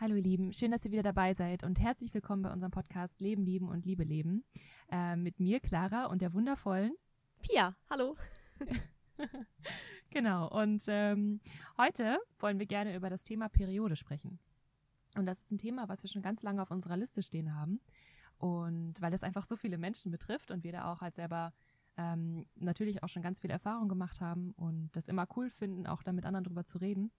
Hallo ihr Lieben, schön, dass ihr wieder dabei seid und herzlich willkommen bei unserem Podcast Leben, Lieben und Liebe leben. Äh, mit mir, Clara, und der wundervollen Pia. Hallo. genau, und ähm, heute wollen wir gerne über das Thema Periode sprechen. Und das ist ein Thema, was wir schon ganz lange auf unserer Liste stehen haben. Und weil es einfach so viele Menschen betrifft und wir da auch als selber ähm, natürlich auch schon ganz viel Erfahrung gemacht haben und das immer cool finden, auch da mit anderen drüber zu reden.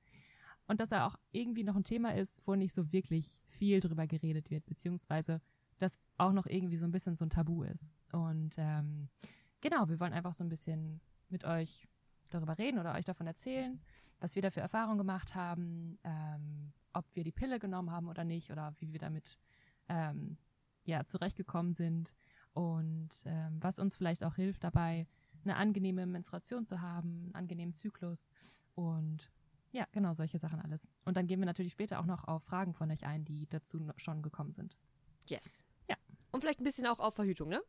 Und dass er auch irgendwie noch ein Thema ist, wo nicht so wirklich viel drüber geredet wird, beziehungsweise das auch noch irgendwie so ein bisschen so ein Tabu ist. Und ähm, genau, wir wollen einfach so ein bisschen mit euch darüber reden oder euch davon erzählen, was wir da für Erfahrungen gemacht haben, ähm, ob wir die Pille genommen haben oder nicht oder wie wir damit ähm, ja zurechtgekommen sind und ähm, was uns vielleicht auch hilft dabei, eine angenehme Menstruation zu haben, einen angenehmen Zyklus und ja, genau, solche Sachen alles. Und dann gehen wir natürlich später auch noch auf Fragen von euch ein, die dazu schon gekommen sind. Yes. Ja. Und vielleicht ein bisschen auch auf Verhütung, ne?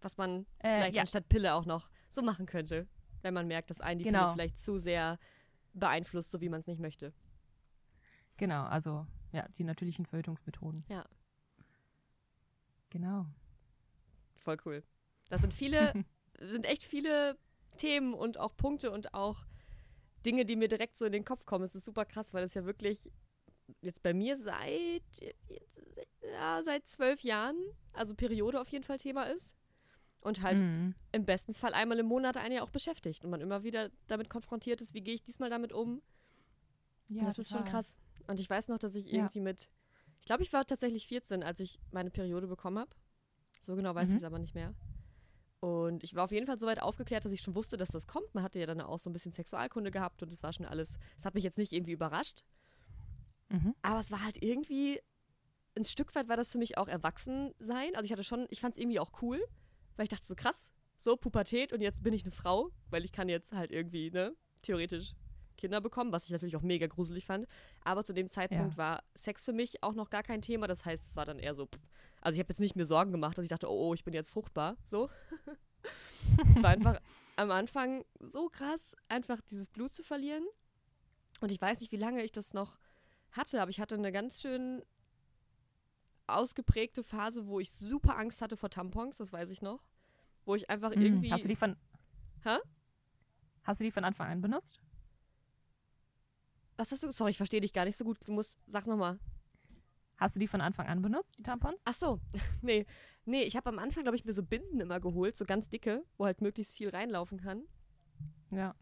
Was man Äh, vielleicht ja. anstatt Pille auch noch so machen könnte, wenn man merkt, dass einen die Genau. Pille vielleicht zu sehr beeinflusst, so wie man es nicht möchte. Genau, also ja, die natürlichen Verhütungsmethoden. Ja. Genau. Voll cool. Das sind viele, sind echt viele Themen und auch Punkte und auch Dinge, die mir direkt so in den Kopf kommen. Es ist super krass, weil es ja wirklich jetzt bei mir seit, ja, seit zwölf Jahren, also Periode auf jeden Fall Thema ist. Und halt Mhm. im besten Fall einmal im Monat einen ja auch beschäftigt und man immer wieder damit konfrontiert ist, wie gehe ich diesmal damit um. Ja, das ist schon total. krass. Und ich weiß noch, dass ich Ja. irgendwie mit, ich glaube, ich war tatsächlich 14, als ich meine Periode bekommen habe. So genau weiß Mhm. ich es aber nicht mehr. Und ich war auf jeden Fall so weit aufgeklärt, dass ich schon wusste, dass das kommt. Man hatte ja dann auch so ein bisschen Sexualkunde gehabt und es war schon alles, es hat mich jetzt nicht irgendwie überrascht. Mhm. Aber es war halt irgendwie, ein Stück weit war das für mich auch Erwachsensein. Also ich hatte schon, ich fand es irgendwie auch cool, weil ich dachte so krass, so Pubertät und jetzt bin ich eine Frau, weil ich kann jetzt halt irgendwie, ne, theoretisch Kinder bekommen, was ich natürlich auch mega gruselig fand. Aber zu dem Zeitpunkt Ja. war Sex für mich auch noch gar kein Thema. Das heißt, es war dann eher so, also ich habe jetzt nicht mir Sorgen gemacht, dass ich dachte, oh, oh, ich bin jetzt fruchtbar, so. es war einfach am Anfang so krass, einfach dieses Blut zu verlieren. Und ich weiß nicht, wie lange ich das noch hatte, aber ich hatte eine ganz schön ausgeprägte Phase, wo ich super Angst hatte vor Tampons, das weiß ich noch. Wo ich einfach Mhm. irgendwie. Hast du die von Hä? Hast du die von Anfang an benutzt? was hast du? Sorry, ich verstehe dich gar nicht so gut. Du musst, sag's nochmal. Hast du die von Anfang an benutzt, die Tampons? Ach so, nee. Nee, ich habe am Anfang, glaube ich, mir so Binden immer geholt, so ganz dicke, wo halt möglichst viel reinlaufen kann. Ja.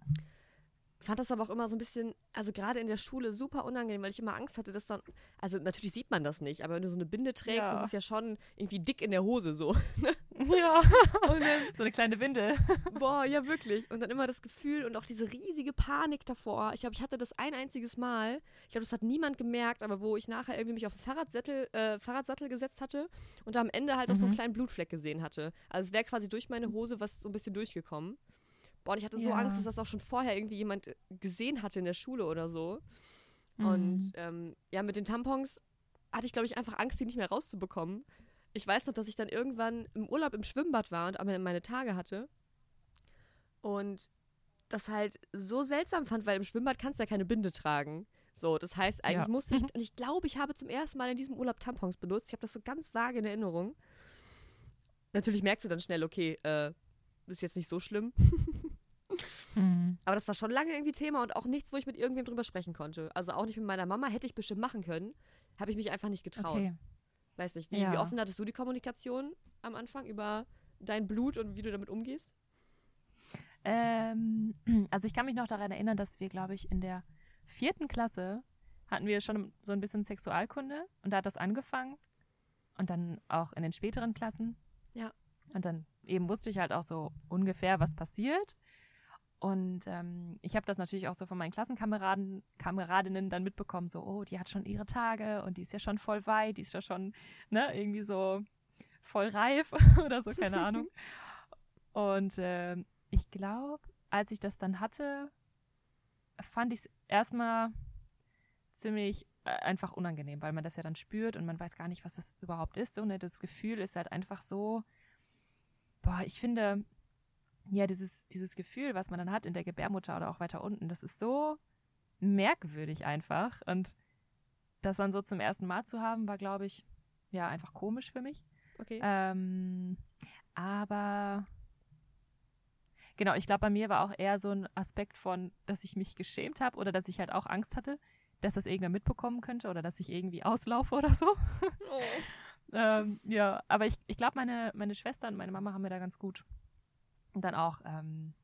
Fand das aber auch immer so ein bisschen, also gerade in der Schule super unangenehm, weil ich immer Angst hatte, dass dann, also natürlich sieht man das nicht, aber wenn du so eine Binde trägst, Ja. ist es ja schon irgendwie dick in der Hose so. Ja. Und dann, so eine kleine Windel. boah, ja wirklich. Und dann immer das Gefühl und auch diese riesige Panik davor. Ich glaube, ich hatte das ein einziges Mal, ich glaube, das hat niemand gemerkt, aber wo ich nachher irgendwie mich auf den Fahrradsattel, äh, Fahrradsattel gesetzt hatte und da am Ende halt auch so einen Mhm. kleinen Blutfleck gesehen hatte. Also es wäre quasi durch meine Hose was so ein bisschen durchgekommen. Boah, und ich hatte so Ja. Angst, dass das auch schon vorher irgendwie jemand äh, gesehen hatte in der Schule oder so. Und Mhm. ähm, ja, mit den Tampons hatte ich, glaube ich, einfach Angst, die nicht mehr rauszubekommen. Ich weiß noch, dass ich dann irgendwann im Urlaub im Schwimmbad war und meine Tage hatte. Und das halt so seltsam fand, weil im Schwimmbad kannst du ja keine Binde tragen. So, das heißt, eigentlich Ja. musste ich, und ich glaube, ich habe zum ersten Mal in diesem Urlaub Tampons benutzt. Ich habe das so ganz vage in Erinnerung. Natürlich merkst du dann schnell, okay, äh, ist jetzt nicht so schlimm. Mhm. Aber das war schon lange irgendwie Thema und auch nichts, wo ich mit irgendwem drüber sprechen konnte. Also auch nicht mit meiner Mama. Hätte ich bestimmt machen können, habe ich mich einfach nicht getraut. Okay. Weiß nicht, wie, Ja. wie offen hattest du die Kommunikation am Anfang über dein Blut und wie du damit umgehst? Ähm, also ich kann mich noch daran erinnern, dass wir, glaube ich, in der vierten Klasse hatten wir schon so ein bisschen Sexualkunde und da hat das angefangen und dann auch in den späteren Klassen. Ja. Und dann eben wusste ich halt auch so ungefähr, was passiert. Und ähm, ich habe das natürlich auch so von meinen Klassenkameraden, Kameradinnen dann mitbekommen, so, oh, die hat schon ihre Tage und die ist ja schon voll weit, die ist ja schon, ne, irgendwie so voll reif oder so, keine Ahnung. Und ähm, ich glaube, als ich das dann hatte, fand ich es erstmal ziemlich äh, einfach unangenehm, weil man das ja dann spürt und man weiß gar nicht, was das überhaupt ist. So, ne? Das Gefühl ist halt einfach so, boah, ich finde, ja, dieses, dieses Gefühl, was man dann hat in der Gebärmutter oder auch weiter unten, das ist so merkwürdig einfach. Und das dann so zum ersten Mal zu haben, war, glaube ich, ja, einfach komisch für mich. Okay. Ähm, aber genau, ich glaube, bei mir war auch eher so ein Aspekt von, dass ich mich geschämt habe oder dass ich halt auch Angst hatte, dass das irgendwer mitbekommen könnte oder dass ich irgendwie auslaufe oder so. Oh. ähm, ja, aber ich, ich glaube, meine, meine Schwester und meine Mama haben mir da ganz gut und dann auch ähm,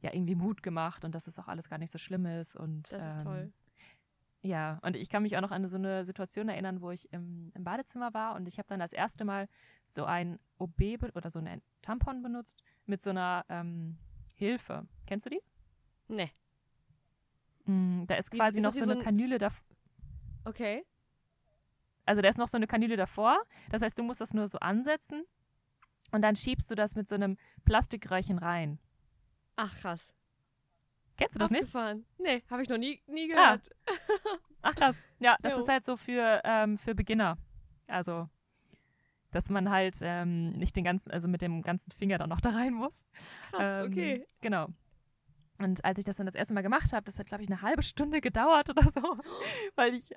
ja irgendwie Mut gemacht und dass es auch alles gar nicht so schlimm ist und Das ist ähm, toll. ja, und ich kann mich auch noch an so eine Situation erinnern, wo ich im, im Badezimmer war und ich habe dann das erste Mal so ein OB oder so ein Tampon benutzt mit so einer ähm, Hilfe. Kennst du die? Nee. Mm, da ist quasi ist noch das wie so so eine ein- Kanüle davor. Okay. Also da ist noch so eine Kanüle davor. Das heißt, du musst das nur so ansetzen und dann schiebst du das mit so einem Plastikröhrchen rein. Ach, krass. Kennst du das nicht? Abgefahren. Nee, habe ich noch nie, nie Ah. gehört. Ach krass. Ja, das Jo. ist halt so für, ähm, für Beginner. Also, dass man halt ähm, nicht den ganzen, also mit dem ganzen Finger dann noch da rein muss. Krass, Ähm, okay. Genau. Und als ich das dann das erste Mal gemacht habe, das hat, glaube ich, eine halbe Stunde gedauert oder so, weil ich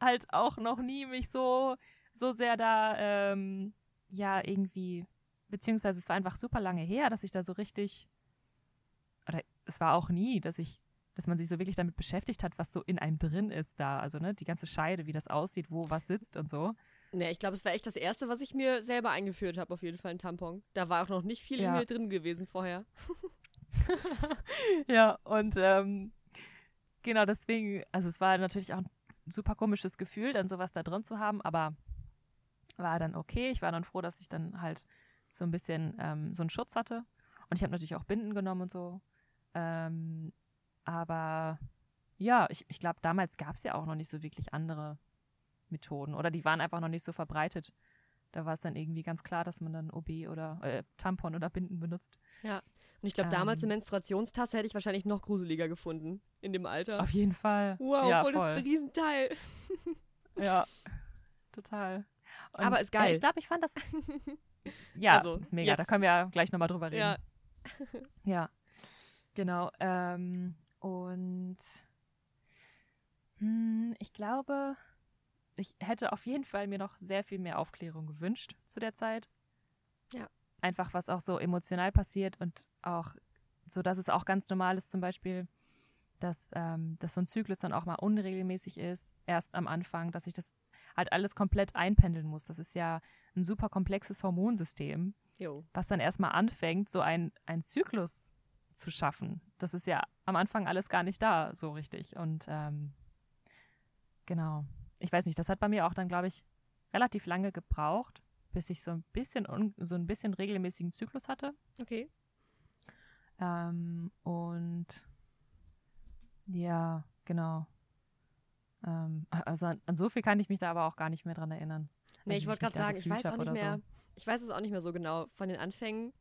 halt auch noch nie mich so, so sehr da, ähm, ja, irgendwie, beziehungsweise es war einfach super lange her, dass ich da so richtig, oder es war auch nie, dass ich, dass man sich so wirklich damit beschäftigt hat, was so in einem drin ist da. Also, ne, die ganze Scheide, wie das aussieht, wo was sitzt und so. Nee, ich glaube, es war echt das erste, was ich mir selber eingeführt habe, auf jeden Fall ein Tampon. Da war auch noch nicht viel Ja. in mir drin gewesen vorher. ja, und ähm, genau deswegen, also es war natürlich auch ein super komisches Gefühl, dann sowas da drin zu haben, aber war dann okay. Ich war dann froh, dass ich dann halt so ein bisschen ähm, so einen Schutz hatte. Und ich habe natürlich auch Binden genommen und so. Ähm, aber ja, ich, ich glaube, damals gab es ja auch noch nicht so wirklich andere Methoden oder die waren einfach noch nicht so verbreitet. Da war es dann irgendwie ganz klar, dass man dann OB oder äh, Tampon oder Binden benutzt. Und ich glaube, damals Ähm. eine Menstruationstasse hätte ich wahrscheinlich noch gruseliger gefunden in dem Alter. Auf jeden Fall. Wow, ja, voll voll. das Riesenteil. Ja, total. Und, Aber ist äh, geil. Ich glaube, ich fand das. Ja, Also, ist mega. Da jetzt. können wir ja gleich nochmal drüber reden. Ja, Ja, genau. Ähm, und hm, ich glaube, ich hätte auf jeden Fall mir noch sehr viel mehr Aufklärung gewünscht zu der Zeit. Ja. Einfach, was auch so emotional passiert und auch so, dass es auch ganz normal ist, zum Beispiel, dass, ähm, dass so ein Zyklus dann auch mal unregelmäßig ist, erst am Anfang, dass ich das halt alles komplett einpendeln muss. Das ist ja ein super komplexes Hormonsystem jo. was dann erstmal anfängt, so ein, ein Zyklus zu schaffen. Das ist ja am Anfang alles gar nicht da, so richtig. Und ähm, genau. Ich weiß nicht, das hat bei mir auch dann, glaube ich, relativ lange gebraucht, bis ich so ein bisschen so ein bisschen regelmäßigen Zyklus hatte. Okay. Ähm, und ja, genau. Ähm, also an, an so viel kann ich mich da aber auch gar nicht mehr dran erinnern. Nee, Also, ich wollte gerade sagen, ich weiß auch nicht mehr. So. Ich weiß es auch nicht mehr so genau von den Anfängen.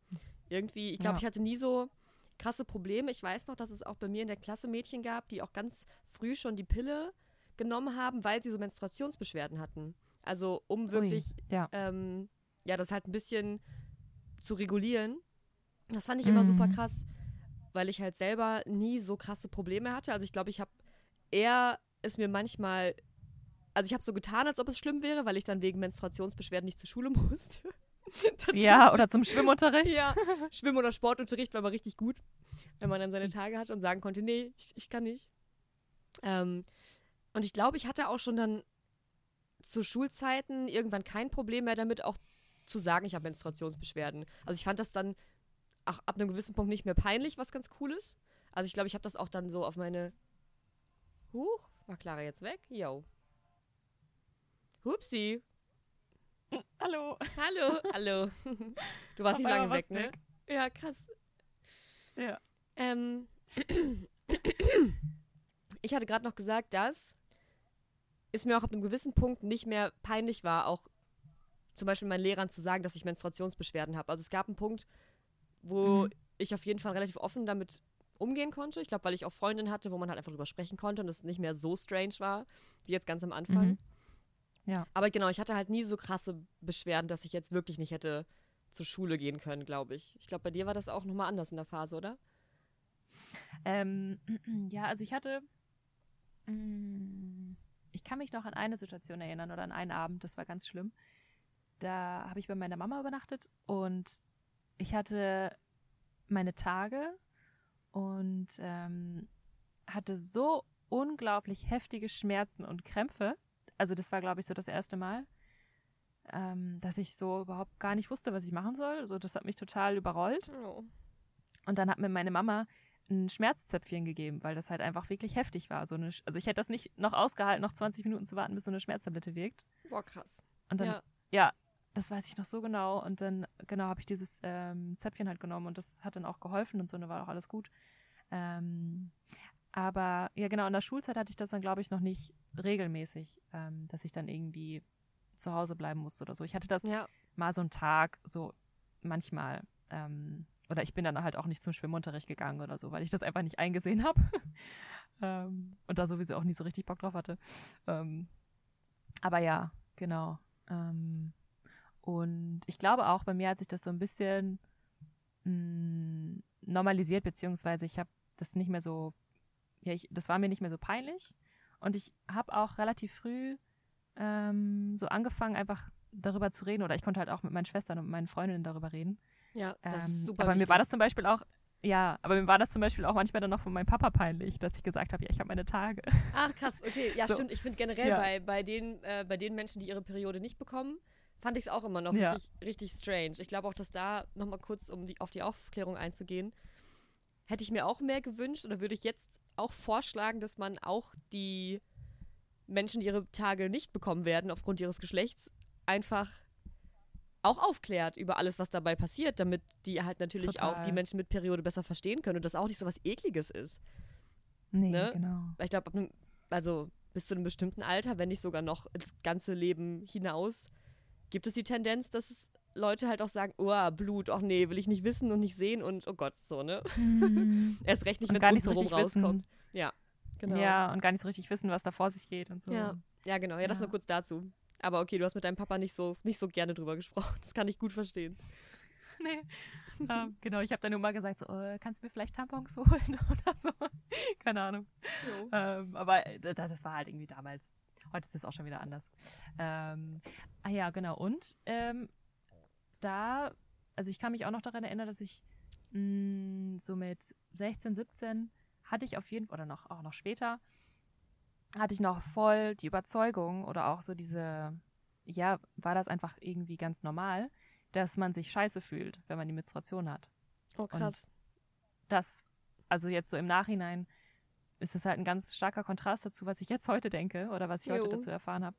Irgendwie, ich glaube, Ja. ich hatte nie so krasse Probleme. Ich weiß noch, dass es auch bei mir in der Klasse Mädchen gab, die auch ganz früh schon die Pille genommen haben, weil sie so Menstruationsbeschwerden hatten. Also um wirklich, ja. ähm, ja, das halt ein bisschen zu regulieren. Das fand ich immer super Mhm. krass, weil ich halt selber nie so krasse Probleme hatte. Also ich glaube, ich habe eher es mir manchmal, also ich habe so getan, als ob es schlimm wäre, weil ich dann wegen Menstruationsbeschwerden nicht zur Schule musste. Ja, oder zum Schwimmunterricht. Ja, Schwimm- oder Sportunterricht war mal richtig gut, wenn man dann seine Tage hatte und sagen konnte, nee, ich, ich kann nicht. Ähm, und ich glaube, ich hatte auch schon dann zu Schulzeiten irgendwann kein Problem mehr damit, auch zu sagen, ich habe Menstruationsbeschwerden. Also ich fand das dann auch ab einem gewissen Punkt nicht mehr peinlich, was ganz cool ist. Also ich glaube, ich habe das auch dann so auf meine... Huch, war Clara jetzt weg? Yo. Hupsi. Hallo. Hallo, hallo. Du warst Auf nicht lange weg, ne? weg. Ja, krass. Ja. Ähm, ich hatte gerade noch gesagt, dass es mir auch ab einem gewissen Punkt nicht mehr peinlich war, auch zum Beispiel meinen Lehrern zu sagen, dass ich Menstruationsbeschwerden habe. Also es gab einen Punkt, wo Mhm. ich auf jeden Fall relativ offen damit umgehen konnte. Ich glaube, weil ich auch Freundinnen hatte, wo man halt einfach drüber sprechen konnte und es nicht mehr so strange war, wie jetzt ganz am Anfang. Mhm. Ja. Aber genau, ich hatte halt nie so krasse Beschwerden, dass ich jetzt wirklich nicht hätte zur Schule gehen können, glaube ich. Ich glaube, bei dir war das auch nochmal anders in der Phase, oder? Ähm, ja, also ich hatte, mm, ich kann mich noch an eine Situation erinnern oder an einen Abend, das war ganz schlimm. Da habe ich bei meiner Mama übernachtet und ich hatte meine Tage und ähm, hatte so unglaublich heftige Schmerzen und Krämpfe. Also das war, glaube ich, so das erste Mal, ähm, dass ich so überhaupt gar nicht wusste, was ich machen soll. Also das hat mich total überrollt. Oh. Und dann hat mir meine Mama ein Schmerzzäpfchen gegeben, weil das halt einfach wirklich heftig war. So eine, also ich hätte das nicht noch ausgehalten, noch 20 Minuten zu warten, bis so eine Schmerztablette wirkt. Boah, krass. Und dann, Ja. ja, das weiß ich noch so genau. Und dann, genau, habe ich dieses ähm, Zäpfchen halt genommen und das hat dann auch geholfen und so, und dann war auch alles gut. Ähm, aber ja, genau, in der Schulzeit hatte ich das dann, glaube ich, noch nicht regelmäßig, ähm, dass ich dann irgendwie zu Hause bleiben musste oder so. Ich hatte das Ja. mal so einen Tag, so manchmal. Ähm, oder ich bin dann halt auch nicht zum Schwimmunterricht gegangen oder so, weil ich das einfach nicht eingesehen habe. ähm, und da sowieso auch nie so richtig Bock drauf hatte. Ähm, aber ja, genau. Ähm, und ich glaube auch, bei mir hat sich das so ein bisschen mh, normalisiert, beziehungsweise ich habe das nicht mehr so, ja, ich, das war mir nicht mehr so peinlich. Und ich habe auch relativ früh ähm, so angefangen, einfach darüber zu reden. Oder ich konnte halt auch mit meinen Schwestern und meinen Freundinnen darüber reden. Ja, das Ähm, ist super aber wichtig. mir war das zum Beispiel auch, ja, aber mir war das zum Beispiel auch manchmal dann noch von meinem Papa peinlich, dass ich gesagt habe, ja, ich habe meine Tage. Ach krass, okay. Ja, So. stimmt. Ich finde generell Ja. bei, bei, den, äh, bei den Menschen, die ihre Periode nicht bekommen, fand ich es auch immer noch Ja. richtig, richtig strange. Ich glaube auch, dass da nochmal kurz, um die, auf die Aufklärung einzugehen, hätte ich mir auch mehr gewünscht oder würde ich jetzt auch vorschlagen, dass man auch die Menschen, die ihre Tage nicht bekommen werden aufgrund ihres Geschlechts, einfach auch aufklärt über alles, was dabei passiert, damit die halt natürlich auch Total. die Menschen mit Periode besser verstehen können und das auch nicht so was Ekliges ist. Nee, Ne? genau. Ich glaube, also bis zu einem bestimmten Alter, wenn nicht sogar noch ins ganze Leben hinaus, gibt es die Tendenz, dass Leute halt auch sagen, oh, Blut, ach nee, will ich nicht wissen und nicht sehen und oh Gott, so, ne? Mhm. Erst recht nicht, wenn es nicht so rum richtig rauskommt. wissen. Ja, genau. Ja, und gar nicht so richtig wissen, was da vor sich geht und so. Ja. Ja, genau. Ja, das Ja. nur kurz dazu. Aber okay, du hast mit deinem Papa nicht so, nicht so gerne drüber gesprochen. Das kann ich gut verstehen. Nee. ähm, genau, ich habe dann nur mal gesagt, so, äh, kannst du mir vielleicht Tampons holen oder so. Keine Ahnung. Ähm, aber äh, da- das war halt irgendwie damals. Heute ist das auch schon wieder anders. Ähm, ah ja, genau. Und ähm, da, also ich kann mich auch noch daran erinnern, dass ich mh, so mit 16, 17 hatte ich auf jeden Fall, oder noch, auch noch später, hatte ich noch voll die Überzeugung oder auch so diese, ja, war das einfach irgendwie ganz normal, dass man sich scheiße fühlt, wenn man die Menstruation hat Oh, krass. das, also jetzt so im Nachhinein, ist es halt ein ganz starker Kontrast dazu, was ich jetzt heute denke oder was ich Jo. heute dazu erfahren habe.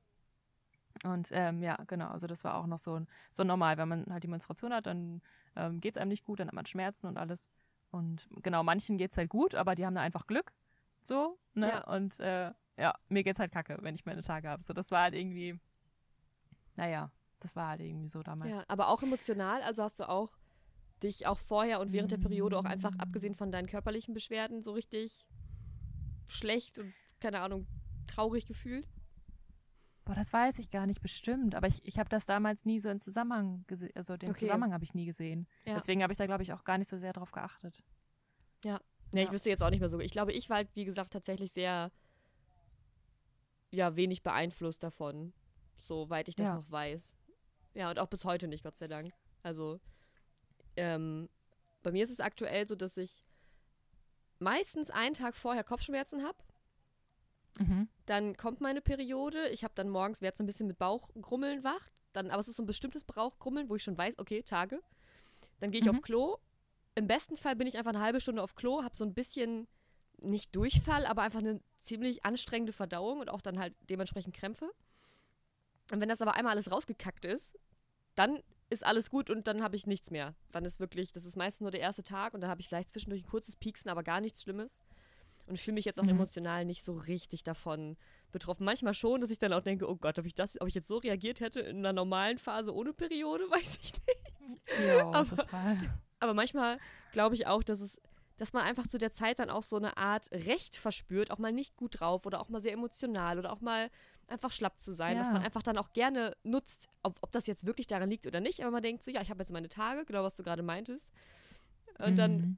Und ähm, ja, genau, also das war auch noch so, so normal. Wenn man halt die Menstruation hat, dann ähm, geht es einem nicht gut, dann hat man Schmerzen und alles. Und genau, manchen geht es halt gut, aber die haben da einfach Glück. So, ne? Ja. Und äh, ja, mir geht's halt kacke, wenn ich meine Tage habe. So, das war halt irgendwie, naja, das war halt irgendwie so damals. Ja, aber auch emotional, also hast du auch dich auch vorher und während der Periode auch einfach, abgesehen von deinen körperlichen Beschwerden, so richtig schlecht und, keine Ahnung, traurig gefühlt? Boah, das weiß ich gar nicht bestimmt, aber ich, ich habe das damals nie so in Zusammenhang gesehen, also den Okay. Zusammenhang habe ich nie gesehen. Ja. Deswegen habe ich da, glaube ich, auch gar nicht so sehr drauf geachtet. Ja, ich Ja. wüsste jetzt auch nicht mehr so. Ich glaube, ich war halt, wie gesagt, tatsächlich sehr, ja, wenig beeinflusst davon, soweit ich das Ja. noch weiß. Ja, und auch bis heute nicht, Gott sei Dank. Also, ähm, bei mir ist es aktuell so, dass ich meistens einen Tag vorher Kopfschmerzen habe. Mhm. Dann kommt meine Periode. Ich habe dann morgens, werde so ein bisschen mit Bauchgrummeln wach. Dann, aber es ist so ein bestimmtes Bauchgrummeln, wo ich schon weiß, okay, Tage. Dann gehe ich Mhm. auf Klo. Im besten Fall bin ich einfach eine halbe Stunde auf Klo, habe so ein bisschen, nicht Durchfall, aber einfach eine ziemlich anstrengende Verdauung und auch dann halt dementsprechend Krämpfe. Und wenn das aber einmal alles rausgekackt ist, dann ist alles gut und dann habe ich nichts mehr. Dann ist wirklich, das ist meistens nur der erste Tag und dann habe ich vielleicht zwischendurch ein kurzes Pieksen, aber gar nichts Schlimmes. Und ich fühle mich jetzt auch Mhm. emotional nicht so richtig davon betroffen. Manchmal schon, dass ich dann auch denke, oh Gott, ob ich das, ob ich jetzt so reagiert hätte in einer normalen Phase ohne Periode, weiß ich nicht. Ja, Aber- total. Aber manchmal glaube ich auch, dass es, dass man einfach zu der Zeit dann auch so eine Art Recht verspürt, auch mal nicht gut drauf oder auch mal sehr emotional oder auch mal einfach schlapp zu sein, Ja. man einfach dann auch gerne nutzt, ob, ob das jetzt wirklich daran liegt oder nicht, aber man denkt so, ja, ich habe jetzt meine Tage, genau was du gerade meintest. Und dann, Mhm.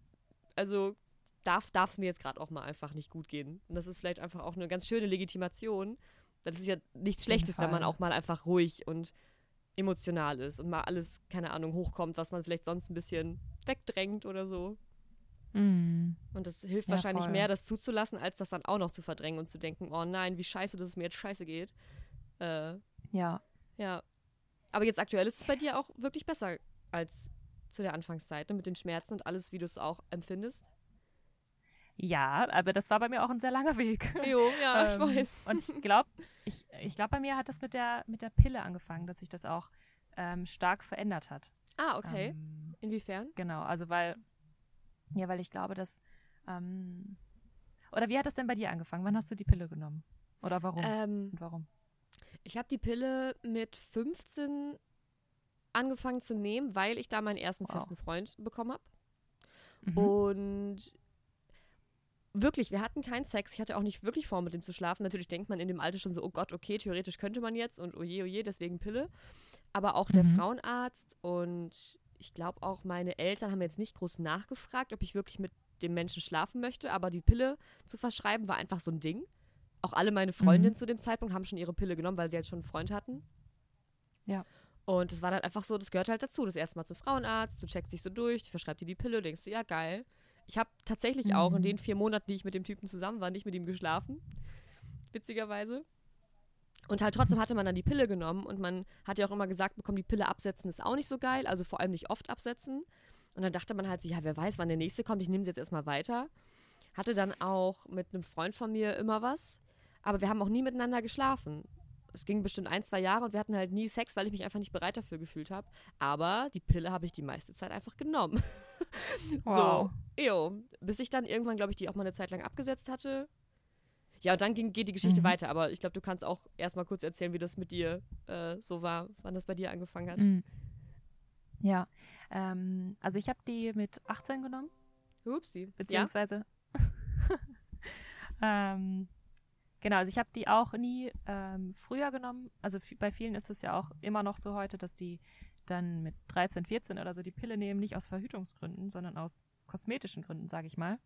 also darf es mir jetzt gerade auch mal einfach nicht gut gehen. Und das ist vielleicht einfach auch eine ganz schöne Legitimation, Das ist ja nichts Schlechtes, wenn man auch mal einfach ruhig und emotional ist und mal alles, keine Ahnung, hochkommt, was man vielleicht sonst ein bisschen wegdrängt oder so. Mm. Und das hilft Ja, wahrscheinlich voll. mehr, das zuzulassen, als das dann auch noch zu verdrängen und zu denken, oh nein, wie scheiße, dass es mir jetzt scheiße geht. Äh, Ja. ja. Aber jetzt aktuell ist es bei dir auch wirklich besser als zu der Anfangszeit, ne? mit den Schmerzen und alles, wie du es auch empfindest. Ja, aber das war bei mir auch ein sehr langer Weg. Jo, ja, ich Ähm, weiß. Und ich glaube, ich, ich glaube, bei mir hat das mit der, mit der Pille angefangen, dass sich das auch ähm, stark verändert hat. Ah, okay. Ähm, Inwiefern? genau, also weil, ja, weil ich glaube, dass, ähm, oder wie hat das denn bei dir angefangen? Wann hast du die Pille genommen? Oder warum? Ähm, Und warum? ich habe die Pille mit 15 angefangen zu nehmen, weil ich da meinen ersten Wow. festen Freund bekommen habe. Mhm. Und wirklich, wir hatten keinen Sex. Ich hatte auch nicht wirklich vor, mit ihm zu schlafen. Natürlich denkt man in dem Alter schon so, oh Gott, okay, theoretisch könnte man jetzt und oje, oje, deswegen Pille. Aber auch der Mhm. Frauenarzt und ich glaube auch meine Eltern haben jetzt nicht groß nachgefragt, ob ich wirklich mit dem Menschen schlafen möchte. Aber die Pille zu verschreiben war einfach so ein Ding. Auch alle meine Freundinnen Mhm. zu dem Zeitpunkt haben schon ihre Pille genommen, weil sie halt schon einen Freund hatten. Ja. Und es war dann einfach so, das gehört halt dazu. Das erste Mal zum Frauenarzt, du checkst dich so durch, die verschreibt dir die Pille, denkst du, ja, geil. Ich habe tatsächlich auch in Mhm. den vier Monaten, die ich mit dem Typen zusammen war, nicht mit ihm geschlafen. Witzigerweise. Und halt trotzdem hatte man dann die Pille genommen und man hat ja auch immer gesagt bekommen, die Pille absetzen ist auch nicht so geil, also vor allem nicht oft absetzen. Und dann dachte man halt so, ja, wer weiß, wann der nächste kommt, ich nehme sie jetzt erstmal weiter. Hatte dann auch mit einem Freund von mir immer was, aber wir haben auch nie miteinander geschlafen. Es ging bestimmt ein, zwei Jahre und wir hatten halt nie Sex, weil ich mich einfach nicht bereit dafür gefühlt habe. Aber die Pille habe ich die meiste Zeit einfach genommen. Wow. So, jo. Bis ich dann irgendwann, glaube ich, die auch mal eine Zeit lang abgesetzt hatte. Ja, und dann ging, geht die Geschichte Mhm. weiter. Aber ich glaube, du kannst auch erstmal kurz erzählen, wie das mit dir äh, so war, wann das bei dir angefangen hat. Mhm. Ja, ähm, also ich habe die mit 18 genommen, Upsi. Ja? beziehungsweise ähm, genau, also ich habe die auch nie ähm, früher genommen. Also bei vielen ist es ja auch immer noch so heute, dass die dann mit 13, 14 oder so die Pille nehmen, nicht aus Verhütungsgründen, sondern aus kosmetischen Gründen, sage ich mal.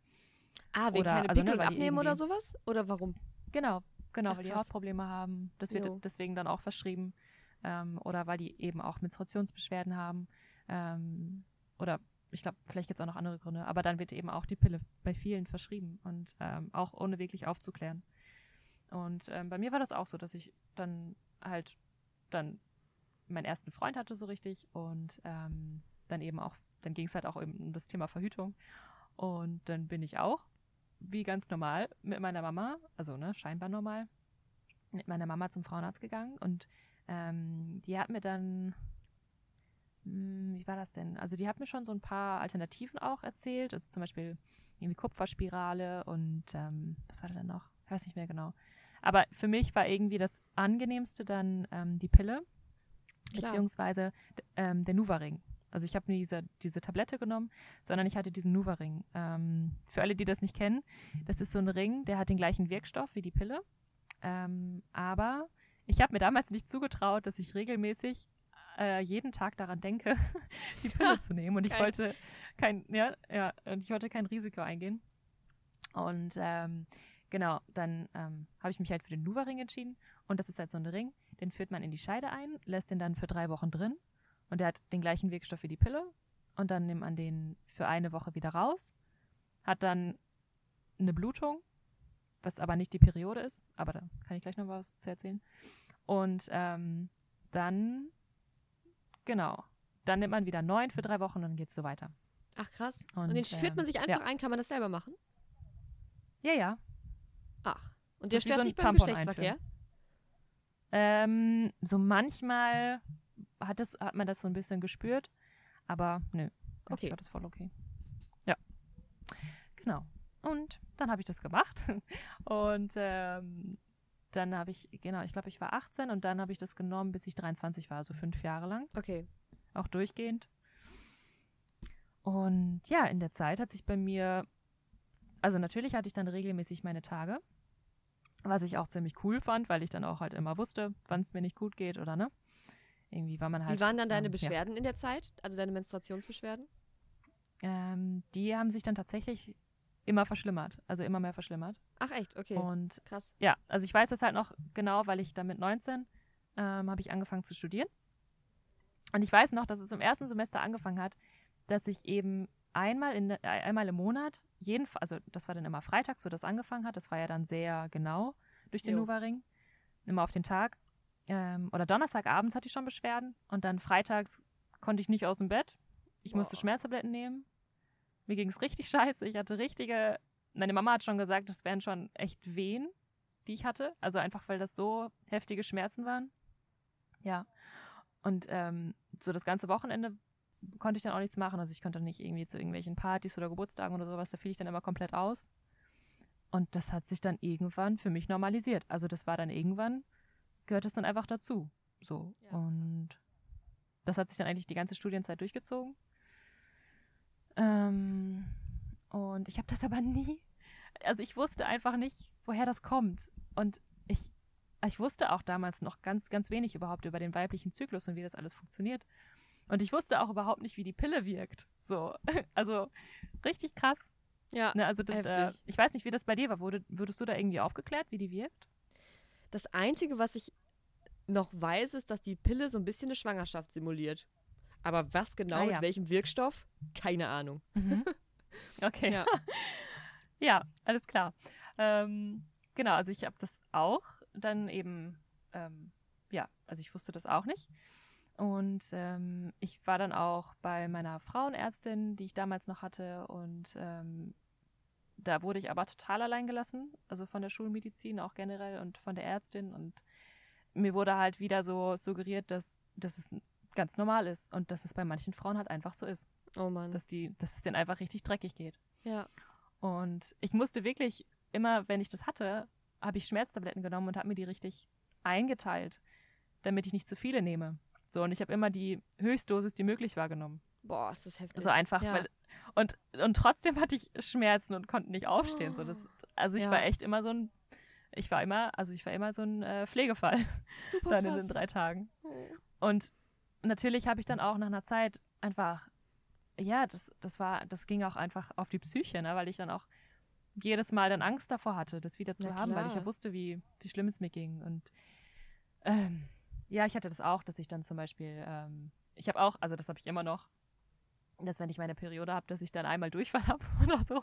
Ah, wegen Oder- keine also, ne, Pickel weil die abnehmen oder sowas? Oder warum? Genau, genau, Ach, weil die. Hautprobleme haben. Das wird Jo. deswegen dann auch verschrieben. Ähm, oder weil die eben auch Menstruationsbeschwerden haben. Ähm, oder ich glaube, vielleicht gibt es auch noch andere Gründe. Aber dann wird eben auch die Pille bei vielen verschrieben und ähm, auch ohne wirklich aufzuklären. Und ähm, bei mir war das auch so, dass ich dann halt dann meinen ersten Freund hatte so richtig und ähm, dann eben auch, dann ging es halt auch eben um das Thema Verhütung. Und dann bin ich auch, wie ganz normal, mit meiner Mama, also ne, scheinbar normal, mit meiner Mama zum Frauenarzt gegangen und ähm, die hat mir dann, hm, wie war das denn? Also die hat mir schon so ein paar Alternativen auch erzählt, also zum Beispiel irgendwie Kupferspirale und ähm, was war da dann noch? Ich weiß nicht mehr genau. Aber für mich war irgendwie das angenehmste dann ähm, die Pille, Klar. beziehungsweise ähm, der Nuva-Ring. Also ich habe nie diese, diese Tablette genommen, sondern ich hatte diesen Nuva-Ring. Ähm, für alle, die das nicht kennen, das ist so ein Ring, der hat den gleichen Wirkstoff wie die Pille. Ähm, aber ich habe mir damals nicht zugetraut, dass ich regelmäßig äh, jeden Tag daran denke, die Pille zu nehmen. Und ich Geil. wollte kein, ja, ja, und ich wollte kein Risiko eingehen. Und ähm, genau, dann ähm, habe ich mich halt für den Nuva-Ring entschieden. Und das ist halt so ein Ring, den führt man in die Scheide ein, lässt den dann für drei Wochen drin. Und der hat den gleichen Wirkstoff wie die Pille. Und dann nimmt man den für eine Woche wieder raus. Hat dann eine Blutung, was aber nicht die Periode ist. Aber da kann ich gleich noch was zu erzählen. Und ähm, dann, genau, dann nimmt man wieder neuen für drei Wochen und dann geht's so weiter. Ach krass. Und, Und, den führt man ähm, sich einfach ja. ein, kann man das selber machen? Ja, ja. Ach. Und der Das stört so nicht beim Tampon Geschlechtsverkehr? Ähm, so manchmal hat, es, hat man das so ein bisschen gespürt, aber nö. Okay. Ich war das voll okay. Ja. Genau. Und dann habe ich das gemacht. Und ähm, dann habe ich, genau, ich glaube, ich war 18 und dann habe ich das genommen, bis ich 23 war, also fünf Jahre lang, Okay. auch durchgehend. Und ja, in der Zeit hat sich bei mir, also natürlich hatte ich dann regelmäßig meine Tage, was ich auch ziemlich cool fand, weil ich dann auch halt immer wusste, wann es mir nicht gut geht oder ne. Irgendwie war man halt. Wie waren dann deine ähm, ja. Beschwerden in der Zeit? Also deine Menstruationsbeschwerden? Ähm, die haben sich dann tatsächlich immer verschlimmert, also immer mehr verschlimmert. Ach echt, okay. Und Krass. ja, also ich weiß das halt noch genau, weil ich dann mit 19 ähm, habe ich angefangen zu studieren. Und ich weiß noch, dass es im ersten Semester angefangen hat, dass ich eben einmal, in, äh, einmal im Monat, jeden, also das war dann immer freitags, wo das angefangen hat, das war ja dann sehr genau durch den. Nuva-Ring, immer auf den Tag. Ähm, oder Donnerstagabends hatte ich schon Beschwerden und dann freitags konnte ich nicht aus dem Bett. Ich musste Boah. Schmerztabletten nehmen. Mir ging es richtig scheiße. Ich hatte richtige, meine Mama hat schon gesagt, das wären schon echt Wehen, die ich hatte. Also einfach, weil das so heftige Schmerzen waren. Ja. Und ähm, so das ganze Wochenende konnte ich dann auch nichts machen. Also ich konnte nicht irgendwie zu irgendwelchen Partys oder Geburtstagen oder sowas, da fiel ich dann immer komplett aus. Und das hat sich dann irgendwann für mich normalisiert. Also das war dann irgendwann, gehört es dann einfach dazu. So. Ja. Und das hat sich dann eigentlich die ganze Studienzeit durchgezogen. Ähm, und ich habe das aber nie, also ich wusste einfach nicht, woher das kommt. Und ich, ich wusste auch damals noch ganz, ganz wenig überhaupt über den weiblichen Zyklus und wie das alles funktioniert. Und ich wusste auch überhaupt nicht, wie die Pille wirkt. So, also richtig krass. Ja. Ne, also das, äh, ich weiß nicht, wie das bei dir war. Wurde, wurdest du da irgendwie aufgeklärt, wie die wirkt? Das Einzige, was ich noch weiß, ist, dass die Pille so ein bisschen eine Schwangerschaft simuliert. Aber was genau, Ah, mit ja. welchem Wirkstoff? Keine Ahnung. Okay. Ja. Ja, alles klar. Ähm, genau, also ich habe das auch dann eben, ähm, ja, also ich wusste das auch nicht. Und ähm, ich war dann auch bei meiner Frauenärztin, die ich damals noch hatte. Und ähm, da wurde ich aber total allein gelassen, also von der Schulmedizin auch generell und von der Ärztin. Und mir wurde halt wieder so suggeriert, dass, dass es ganz normal ist und dass es bei manchen Frauen halt einfach so ist, Oh Mann. dass, die, dass es denen einfach richtig dreckig geht. ja. Und ich musste wirklich immer, wenn ich das hatte, habe ich Schmerztabletten genommen und habe mir die richtig eingeteilt, damit ich nicht zu viele nehme. So, und ich habe immer die Höchstdosis, die möglich war, genommen. Boah, ist das heftig. So einfach, Ja. weil und, und trotzdem hatte ich Schmerzen und konnte nicht aufstehen. So, das, also ich Ja. war echt immer so ein, ich war immer, also ich war immer so ein äh, Pflegefall Super dann in krass. den drei Tagen. Oh. Und natürlich habe ich dann auch nach einer Zeit einfach, ja, das, das war, das ging auch einfach auf die Psyche, ne, weil ich dann auch jedes Mal dann Angst davor hatte, das wieder zu Na haben, weil ich ja klar. wusste, wie, wie schlimm es mir ging. Und ähm, ja, ich hatte das auch, dass ich dann zum Beispiel, ähm, ich habe auch, also das habe ich immer noch, dass wenn ich meine Periode habe, dass ich dann einmal Durchfall habe oder so.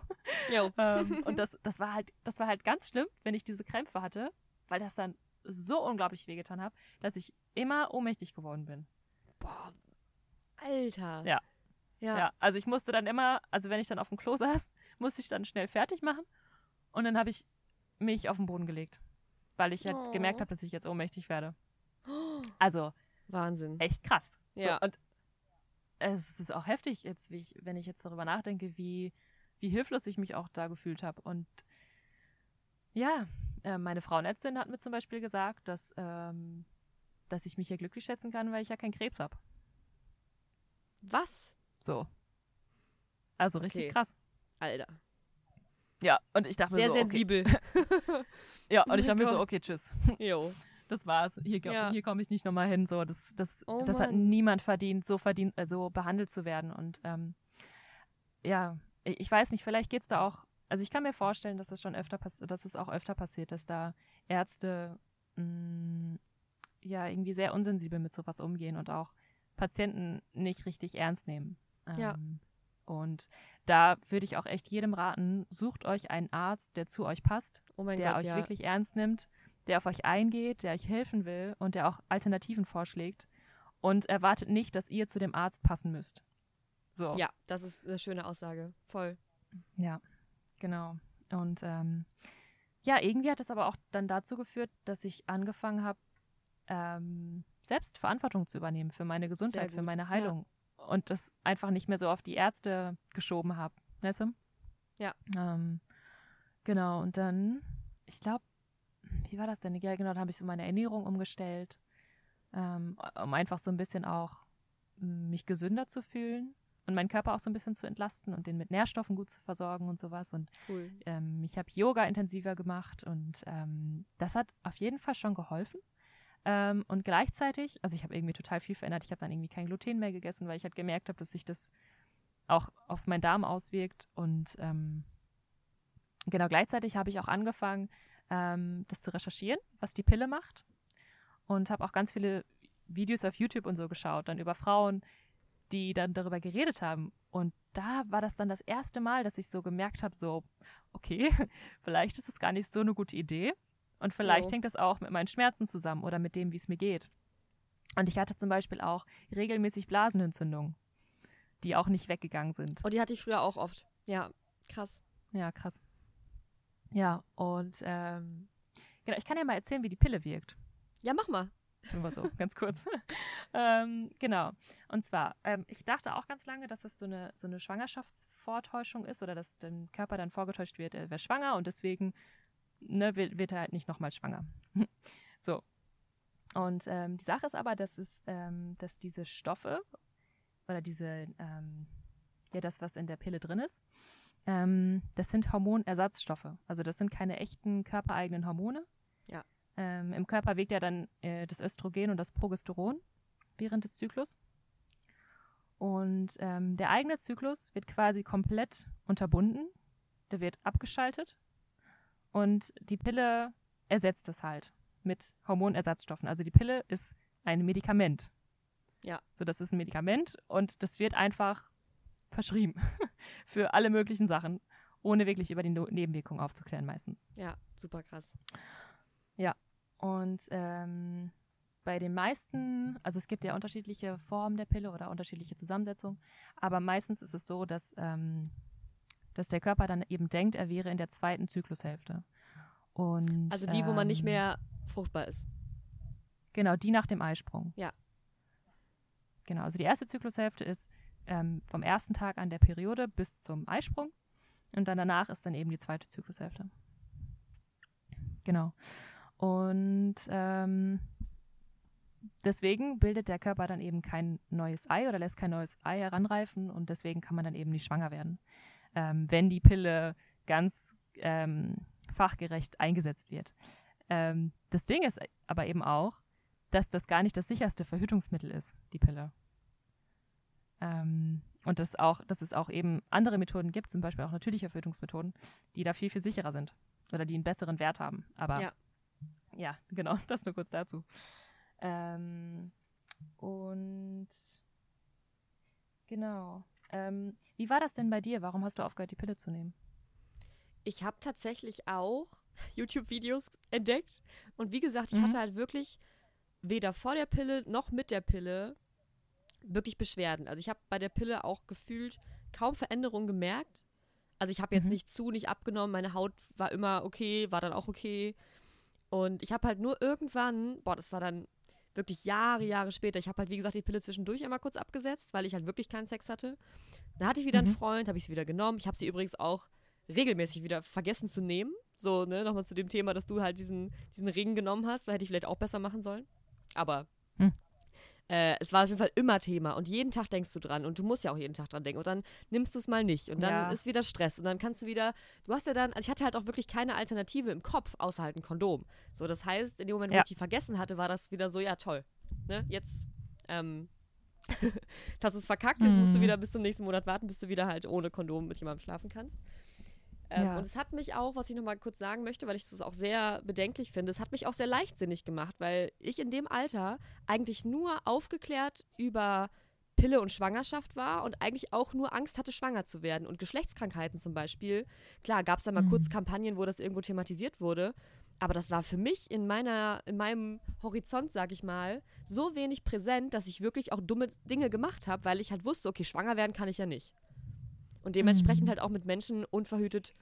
Jo. Ähm, und das, das war halt, das war halt ganz schlimm, wenn ich diese Krämpfe hatte, weil das dann so unglaublich wehgetan hat, dass ich immer ohnmächtig geworden bin. Boah. Alter. Ja. Ja. Ja. also ich musste dann immer, also wenn ich dann auf dem Klo saß, musste ich dann schnell fertig machen und dann habe ich mich auf den Boden gelegt, weil ich halt Oh. gemerkt habe, dass ich jetzt ohnmächtig werde. Also Wahnsinn. echt krass. Ja. So, und es ist auch heftig, jetzt, ich, wenn ich jetzt darüber nachdenke, wie, wie hilflos ich mich auch da gefühlt habe. Und ja, äh, meine Frauenärztin hat mir zum Beispiel gesagt, dass, ähm, dass ich mich hier glücklich schätzen kann, weil ich ja keinen Krebs habe. Was? So. Also richtig Okay. krass. Alter. Ja, und ich dachte Sehr mir so, okay. sensibel. Ja, und Oh ich dachte mein mir so, Gott. okay, tschüss. Jo. Das war's. Hier, Ja. hier komme ich nicht nochmal hin. So, das, das, Oh das hat niemand verdient, so verdient, äh, so behandelt zu werden. Und ähm, ja, ich weiß nicht, vielleicht geht's da auch. Also ich kann mir vorstellen, dass das schon öfter passiert, dass es auch öfter passiert, dass da Ärzte mh, ja irgendwie sehr unsensibel mit sowas umgehen und auch Patienten nicht richtig ernst nehmen. Ja. Ähm, Und da würde ich auch echt jedem raten, sucht euch einen Arzt, der zu euch passt, Oh der Gott, euch ja. wirklich ernst nimmt, der auf euch eingeht, der euch helfen will und der auch Alternativen vorschlägt und erwartet nicht, dass ihr zu dem Arzt passen müsst. So. Ja, das ist eine schöne Aussage. Voll. Ja, genau. Und ähm, ja, irgendwie hat es aber auch dann dazu geführt, dass ich angefangen habe, ähm, selbst Verantwortung zu übernehmen für meine Gesundheit, für meine ja. Heilung. Und das einfach nicht mehr so auf die Ärzte geschoben habe. Weißt du? Ja. Ähm, genau, und dann, ich glaube, wie war das denn? Ja, genau, dann habe ich so meine Ernährung umgestellt, ähm, um einfach so ein bisschen auch mich gesünder zu fühlen und meinen Körper auch so ein bisschen zu entlasten und den mit Nährstoffen gut zu versorgen und sowas. Und Cool. ähm, ich habe Yoga intensiver gemacht und ähm, das hat auf jeden Fall schon geholfen. Ähm, und gleichzeitig, also ich habe irgendwie total viel verändert. Ich habe dann irgendwie kein Gluten mehr gegessen, weil ich halt gemerkt habe, dass sich das auch auf meinen Darm auswirkt. Und ähm, genau, gleichzeitig habe ich auch angefangen, ähm, das zu recherchieren, was die Pille macht. Und habe auch ganz viele Videos auf YouTube und so geschaut, dann über Frauen, die dann darüber geredet haben. Und da war das dann das erste Mal, dass ich so gemerkt habe, so, okay, vielleicht ist es gar nicht so eine gute Idee. Und vielleicht oh. hängt das auch mit meinen Schmerzen zusammen oder mit dem, wie es mir geht. Und ich hatte zum Beispiel auch regelmäßig Blasenentzündungen, die auch nicht weggegangen sind. Oh, die hatte ich früher auch oft. Ja, krass. Ja, krass. Ja, und ähm, genau, ich kann ja mal erzählen, wie die Pille wirkt. Ja, mach mal. Nur so, ganz kurz. ähm, genau. Und zwar, ähm, ich dachte auch ganz lange, dass das so eine, so eine Schwangerschaftsvortäuschung ist oder dass dem Körper dann vorgetäuscht wird, er wäre schwanger und deswegen ne, wird, wird er halt nicht nochmal schwanger. so. Und ähm, die Sache ist aber, dass es, ähm, dass diese Stoffe oder diese, ähm, ja, das, was in der Pille drin ist, ähm, das sind Hormonersatzstoffe. Also das sind keine echten körpereigenen Hormone. Ja. Ähm, Im Körper wirkt ja dann äh, das Östrogen und das Progesteron während des Zyklus. Und ähm, der eigene Zyklus wird quasi komplett unterbunden. Der wird abgeschaltet. Und die Pille ersetzt es halt mit Hormonersatzstoffen. Also die Pille ist ein Medikament. Ja. So, das ist ein Medikament und das wird einfach verschrieben für alle möglichen Sachen, ohne wirklich über die no Nebenwirkungen aufzuklären meistens. Ja, super krass. Ja, und ähm, bei den meisten, also es gibt ja unterschiedliche Formen der Pille oder unterschiedliche Zusammensetzungen, aber meistens ist es so, dass, ähm, dass der Körper dann eben denkt, er wäre in der zweiten Zyklushälfte. Und, also die, wo man nicht ähm, mehr fruchtbar ist. Genau, die nach dem Eisprung. Ja. Genau, also die erste Zyklushälfte ist ähm, vom ersten Tag an der Periode bis zum Eisprung. Und dann danach ist dann eben die zweite Zyklushälfte. Genau. Und ähm, deswegen bildet der Körper dann eben kein neues Ei oder lässt kein neues Ei heranreifen und deswegen kann man dann eben nicht schwanger werden, ähm, wenn die Pille ganz ähm, fachgerecht eingesetzt wird. Ähm, das Ding ist aber eben auch, dass das gar nicht das sicherste Verhütungsmittel ist, die Pille. Ähm, und dass, auch, dass es auch eben andere Methoden gibt, zum Beispiel auch natürliche Verhütungsmethoden, die da viel, viel sicherer sind oder die einen besseren Wert haben. Aber ja, ja genau, das nur kurz dazu. Ähm, und genau. Ähm, wie war das denn bei dir? Warum hast du aufgehört, die Pille zu nehmen? Ich habe tatsächlich auch YouTube-Videos entdeckt. Und wie gesagt, ich mhm. hatte halt wirklich weder vor der Pille noch mit der Pille wirklich Beschwerden. Also ich habe bei der Pille auch gefühlt kaum Veränderungen gemerkt. Also ich habe jetzt mhm. nicht zu, nicht abgenommen, meine Haut war immer okay, war dann auch okay. Und ich habe halt nur irgendwann, boah, das war dann wirklich Jahre, Jahre später, ich habe halt, wie gesagt, die Pille zwischendurch einmal kurz abgesetzt, weil ich halt wirklich keinen Sex hatte. Da hatte ich wieder mhm. einen Freund, habe ich sie wieder genommen. Ich habe sie übrigens auch regelmäßig wieder vergessen zu nehmen. So, ne, nochmal zu dem Thema, dass du halt diesen, diesen Ring genommen hast, weil hätte ich vielleicht auch besser machen sollen. Aber. Äh, es war auf jeden Fall immer Thema und jeden Tag denkst du dran und du musst ja auch jeden Tag dran denken und dann nimmst du es mal nicht und dann ja. ist wieder Stress und dann kannst du wieder, du hast ja dann, also ich hatte halt auch wirklich keine Alternative im Kopf, außer halt ein Kondom. So, das heißt, in dem Moment, wo ich die vergessen hatte, war das wieder so, ja toll, ne, jetzt, ähm, jetzt hast du es verkackt, jetzt musst du hm. wieder bis zum nächsten Monat warten, bis du wieder halt ohne Kondom mit jemandem schlafen kannst. Ähm, ja. Und es hat mich auch, was ich nochmal kurz sagen möchte, weil ich das auch sehr bedenklich finde, es hat mich auch sehr leichtsinnig gemacht, weil ich in dem Alter eigentlich nur aufgeklärt über Pille und Schwangerschaft war und eigentlich auch nur Angst hatte, schwanger zu werden. Und Geschlechtskrankheiten zum Beispiel, klar, gab es da mal mhm. kurz Kampagnen, wo das irgendwo thematisiert wurde. Aber das war für mich in meiner, in meinem Horizont, sag ich mal, so wenig präsent, dass ich wirklich auch dumme Dinge gemacht habe, weil ich halt wusste, okay, schwanger werden kann ich ja nicht und dementsprechend mhm. halt auch mit Menschen unverhütet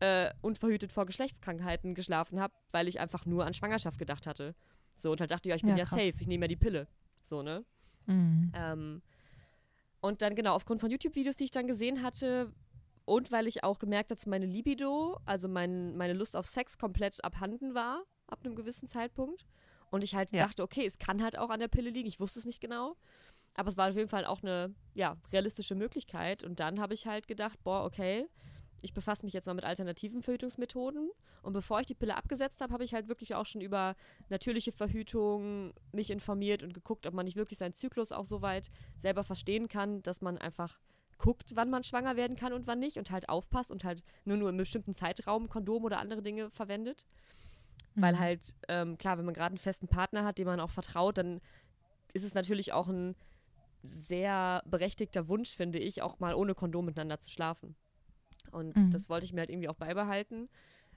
äh, unverhütet vor Geschlechtskrankheiten geschlafen habe, weil ich einfach nur an Schwangerschaft gedacht hatte. So, und halt dachte, ja, ich bin ja, ja safe, ich nehme ja die Pille. So, ne? Mhm. Ähm, und dann, genau, aufgrund von YouTube-Videos, die ich dann gesehen hatte, und weil ich auch gemerkt habe, dass meine Libido, also mein, meine Lust auf Sex komplett abhanden war, ab einem gewissen Zeitpunkt. Und ich halt ja. dachte, okay, es kann halt auch an der Pille liegen. Ich wusste es nicht genau. Aber es war auf jeden Fall auch eine ja, realistische Möglichkeit. Und dann habe ich halt gedacht, boah, okay, ich befasse mich jetzt mal mit alternativen Verhütungsmethoden. Und bevor ich die Pille abgesetzt habe, habe ich halt wirklich auch schon über natürliche Verhütung mich informiert und geguckt, ob man nicht wirklich seinen Zyklus auch so weit selber verstehen kann, dass man einfach guckt, wann man schwanger werden kann und wann nicht und halt aufpasst und halt nur nur im bestimmten Zeitraum Kondom oder andere Dinge verwendet. Mhm. Weil halt, ähm, klar, wenn man gerade einen festen Partner hat, dem man auch vertraut, dann ist es natürlich auch ein sehr berechtigter Wunsch, finde ich, auch mal ohne Kondom miteinander zu schlafen. Und mhm. das wollte ich mir halt irgendwie auch beibehalten.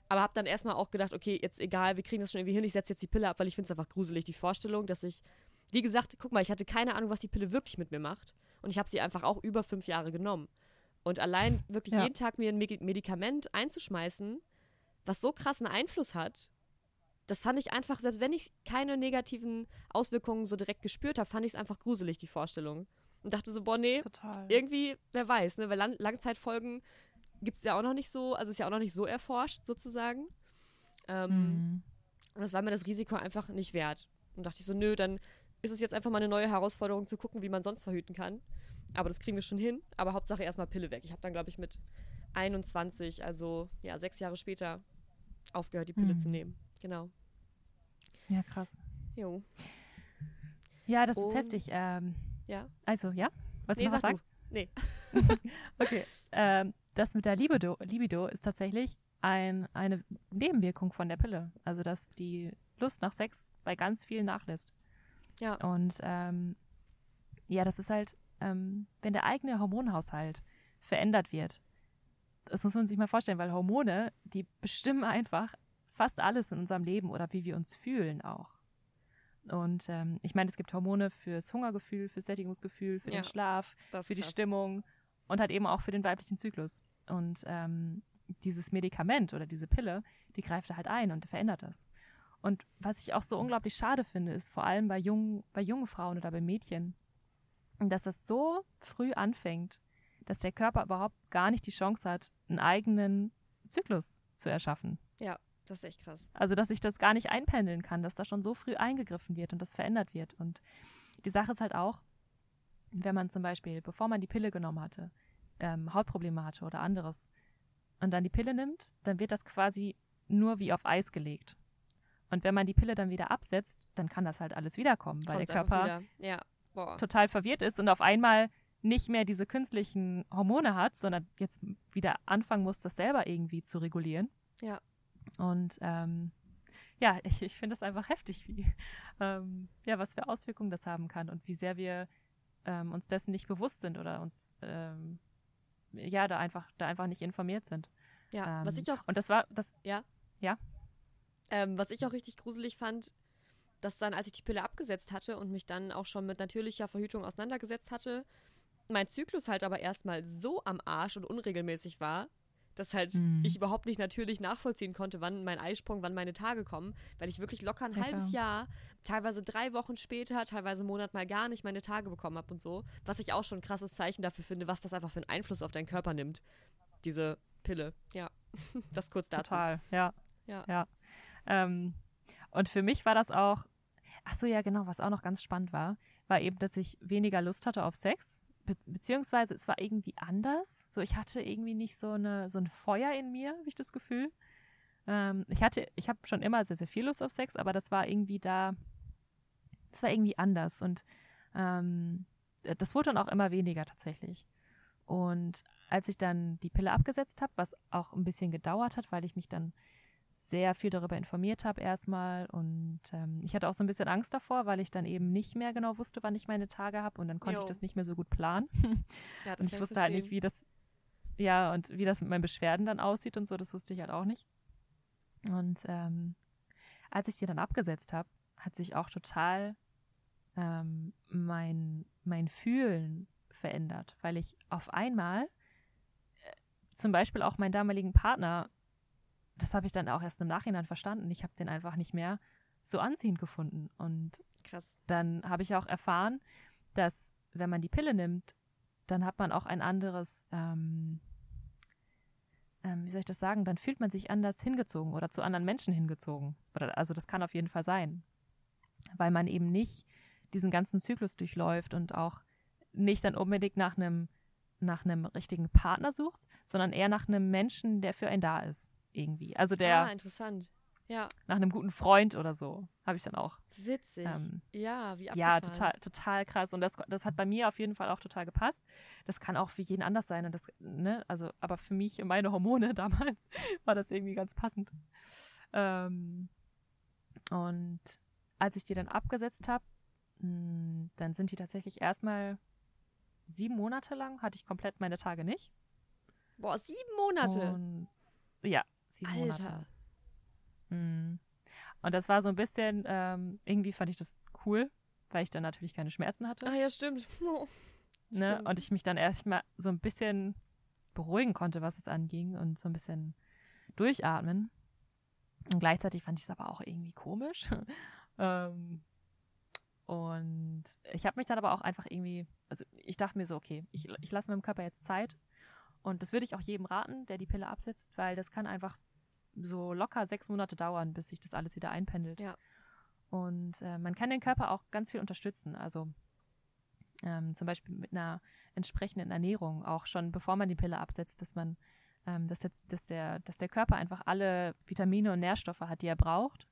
Aber habe dann erstmal auch gedacht, okay, jetzt egal, wir kriegen das schon irgendwie hin, ich setze jetzt die Pille ab, weil ich finde es einfach gruselig, die Vorstellung, dass ich, wie gesagt, guck mal, ich hatte keine Ahnung, was die Pille wirklich mit mir macht. Und ich habe sie einfach auch über fünf Jahre genommen. Und allein wirklich ja. jeden Tag mir ein Medikament einzuschmeißen, was so krassen Einfluss hat, das fand ich einfach, selbst wenn ich keine negativen Auswirkungen so direkt gespürt habe, fand ich es einfach gruselig, die Vorstellung. Und dachte so, boah, nee, Total. irgendwie, wer weiß, ne? Weil Lang Langzeitfolgen gibt es ja auch noch nicht so, also ist ja auch noch nicht so erforscht, sozusagen. Ähm, mhm. Und das war mir das Risiko einfach nicht wert. Und dachte ich so, nö, dann ist es jetzt einfach mal eine neue Herausforderung zu gucken, wie man sonst verhüten kann. Aber das kriegen wir schon hin. Aber Hauptsache erstmal Pille weg. Ich habe dann, glaube ich, mit 21, also ja, sechs Jahre später, aufgehört, die Pille mhm. zu nehmen. Genau. Ja, krass. Jo. Ja, das Und, ist heftig. Ähm, ja. Also, ja? Was nee, noch was sagen? Nee. okay. Ähm, das mit der Libido, Libido ist tatsächlich ein, eine Nebenwirkung von der Pille. Also, dass die Lust nach Sex bei ganz vielen nachlässt. Ja. Und ähm, ja, das ist halt, ähm, wenn der eigene Hormonhaushalt verändert wird. Das muss man sich mal vorstellen, weil Hormone, die bestimmen einfach fast alles in unserem Leben oder wie wir uns fühlen auch. Und ähm, ich meine, es gibt Hormone fürs Hungergefühl, fürs Sättigungsgefühl, für ja, den Schlaf, für die Stimmung und halt eben auch für den weiblichen Zyklus. Und ähm, dieses Medikament oder diese Pille, die greift da halt ein und verändert das. Und was ich auch so unglaublich schade finde, ist vor allem bei jungen, bei jungen Frauen oder bei Mädchen, dass das so früh anfängt, dass der Körper überhaupt gar nicht die Chance hat, einen eigenen Zyklus zu erschaffen. Ja. Das ist echt krass. Also, dass ich das gar nicht einpendeln kann, dass da schon so früh eingegriffen wird und das verändert wird. Und die Sache ist halt auch, wenn man zum Beispiel, bevor man die Pille genommen hatte, ähm, Hautprobleme hatte oder anderes und dann die Pille nimmt, dann wird das quasi nur wie auf Eis gelegt. Und wenn man die Pille dann wieder absetzt, dann kann das halt alles wiederkommen, weil Kommt's der Körper ja. total verwirrt ist und auf einmal nicht mehr diese künstlichen Hormone hat, sondern jetzt wieder anfangen muss, das selber irgendwie zu regulieren. Ja. Und ähm, ja, ich, ich finde es einfach heftig, wie, ähm, ja, was für Auswirkungen das haben kann und wie sehr wir ähm, uns dessen nicht bewusst sind oder uns ähm, ja da einfach da einfach nicht informiert sind. Ja, was ähm, ich auch und das war das ja ja ähm, was ich auch richtig gruselig fand, dass dann als ich die Pille abgesetzt hatte und mich dann auch schon mit natürlicher Verhütung auseinandergesetzt hatte, mein Zyklus halt aber erstmal so am Arsch und unregelmäßig war, dass halt mhm. ich überhaupt nicht natürlich nachvollziehen konnte, wann mein Eisprung, wann meine Tage kommen, weil ich wirklich locker ein ja, halbes Jahr, teilweise drei Wochen später, teilweise einen Monat mal gar nicht meine Tage bekommen habe und so, was ich auch schon ein krasses Zeichen dafür finde, was das einfach für einen Einfluss auf deinen Körper nimmt, diese Pille. Ja, das kurz dazu. Total, ja. Ja. ja. Ähm, und für mich war das auch, ach so, ja, genau, was auch noch ganz spannend war, war eben, dass ich weniger Lust hatte auf Sex Be beziehungsweise es war irgendwie anders. So, ich hatte irgendwie nicht so eine so ein Feuer in mir, habe ich das Gefühl. Ähm, ich hatte, ich habe schon immer sehr, sehr viel Lust auf Sex, aber das war irgendwie da, das war irgendwie anders. Und ähm, das wurde dann auch immer weniger tatsächlich. Und als ich dann die Pille abgesetzt habe, was auch ein bisschen gedauert hat, weil ich mich dann sehr viel darüber informiert habe erstmal und ähm, ich hatte auch so ein bisschen Angst davor, weil ich dann eben nicht mehr genau wusste, wann ich meine Tage habe und dann konnte jo. ich das nicht mehr so gut planen. Ja, und ich wusste halt nicht, wie das ja und wie das mit meinen Beschwerden dann aussieht und so, das wusste ich halt auch nicht. Und ähm, als ich die dann abgesetzt habe, hat sich auch total ähm, mein mein Fühlen verändert, weil ich auf einmal äh, zum Beispiel auch meinen damaligen Partner das habe ich dann auch erst im Nachhinein verstanden. Ich habe den einfach nicht mehr so anziehend gefunden. Und Krass. dann habe ich auch erfahren, dass wenn man die Pille nimmt, dann hat man auch ein anderes, ähm, ähm, wie soll ich das sagen, dann fühlt man sich anders hingezogen oder zu anderen Menschen hingezogen. Oder, also das kann auf jeden Fall sein. Weil man eben nicht diesen ganzen Zyklus durchläuft und auch nicht dann unbedingt nach einem nach einem richtigen Partner sucht, sondern eher nach einem Menschen, der für einen da ist irgendwie. Also der. Ah, interessant. Ja. Nach einem guten Freund oder so. Habe ich dann auch. Witzig. Ähm, ja, wie abgefahren. Ja, total, total krass. Und das, das hat bei mir auf jeden Fall auch total gepasst. Das kann auch für jeden anders sein. Und das, ne, also, aber für mich und meine Hormone damals war das irgendwie ganz passend. Ähm, und als ich die dann abgesetzt habe, hm, dann sind die tatsächlich erstmal sieben Monate lang, hatte ich komplett meine Tage nicht. Boah, sieben Monate? Und, ja, sieben Alter. Monate. Mhm. Und das war so ein bisschen, ähm, irgendwie fand ich das cool, weil ich dann natürlich keine Schmerzen hatte. Ah ja, stimmt. Oh, ne? stimmt. Und ich mich dann erstmal so ein bisschen beruhigen konnte, was es anging und so ein bisschen durchatmen. Und gleichzeitig fand ich es aber auch irgendwie komisch. ähm, und ich habe mich dann aber auch einfach irgendwie, also ich dachte mir so, okay, ich, ich lasse meinem Körper jetzt Zeit. Und das würde ich auch jedem raten, der die Pille absetzt, weil das kann einfach so locker sechs Monate dauern, bis sich das alles wieder einpendelt. Ja. Und äh, man kann den Körper auch ganz viel unterstützen. Also ähm, zum Beispiel mit einer entsprechenden Ernährung, auch schon bevor man die Pille absetzt, dass man, ähm, dass, der, dass, der, dass der Körper einfach alle Vitamine und Nährstoffe hat, die er braucht.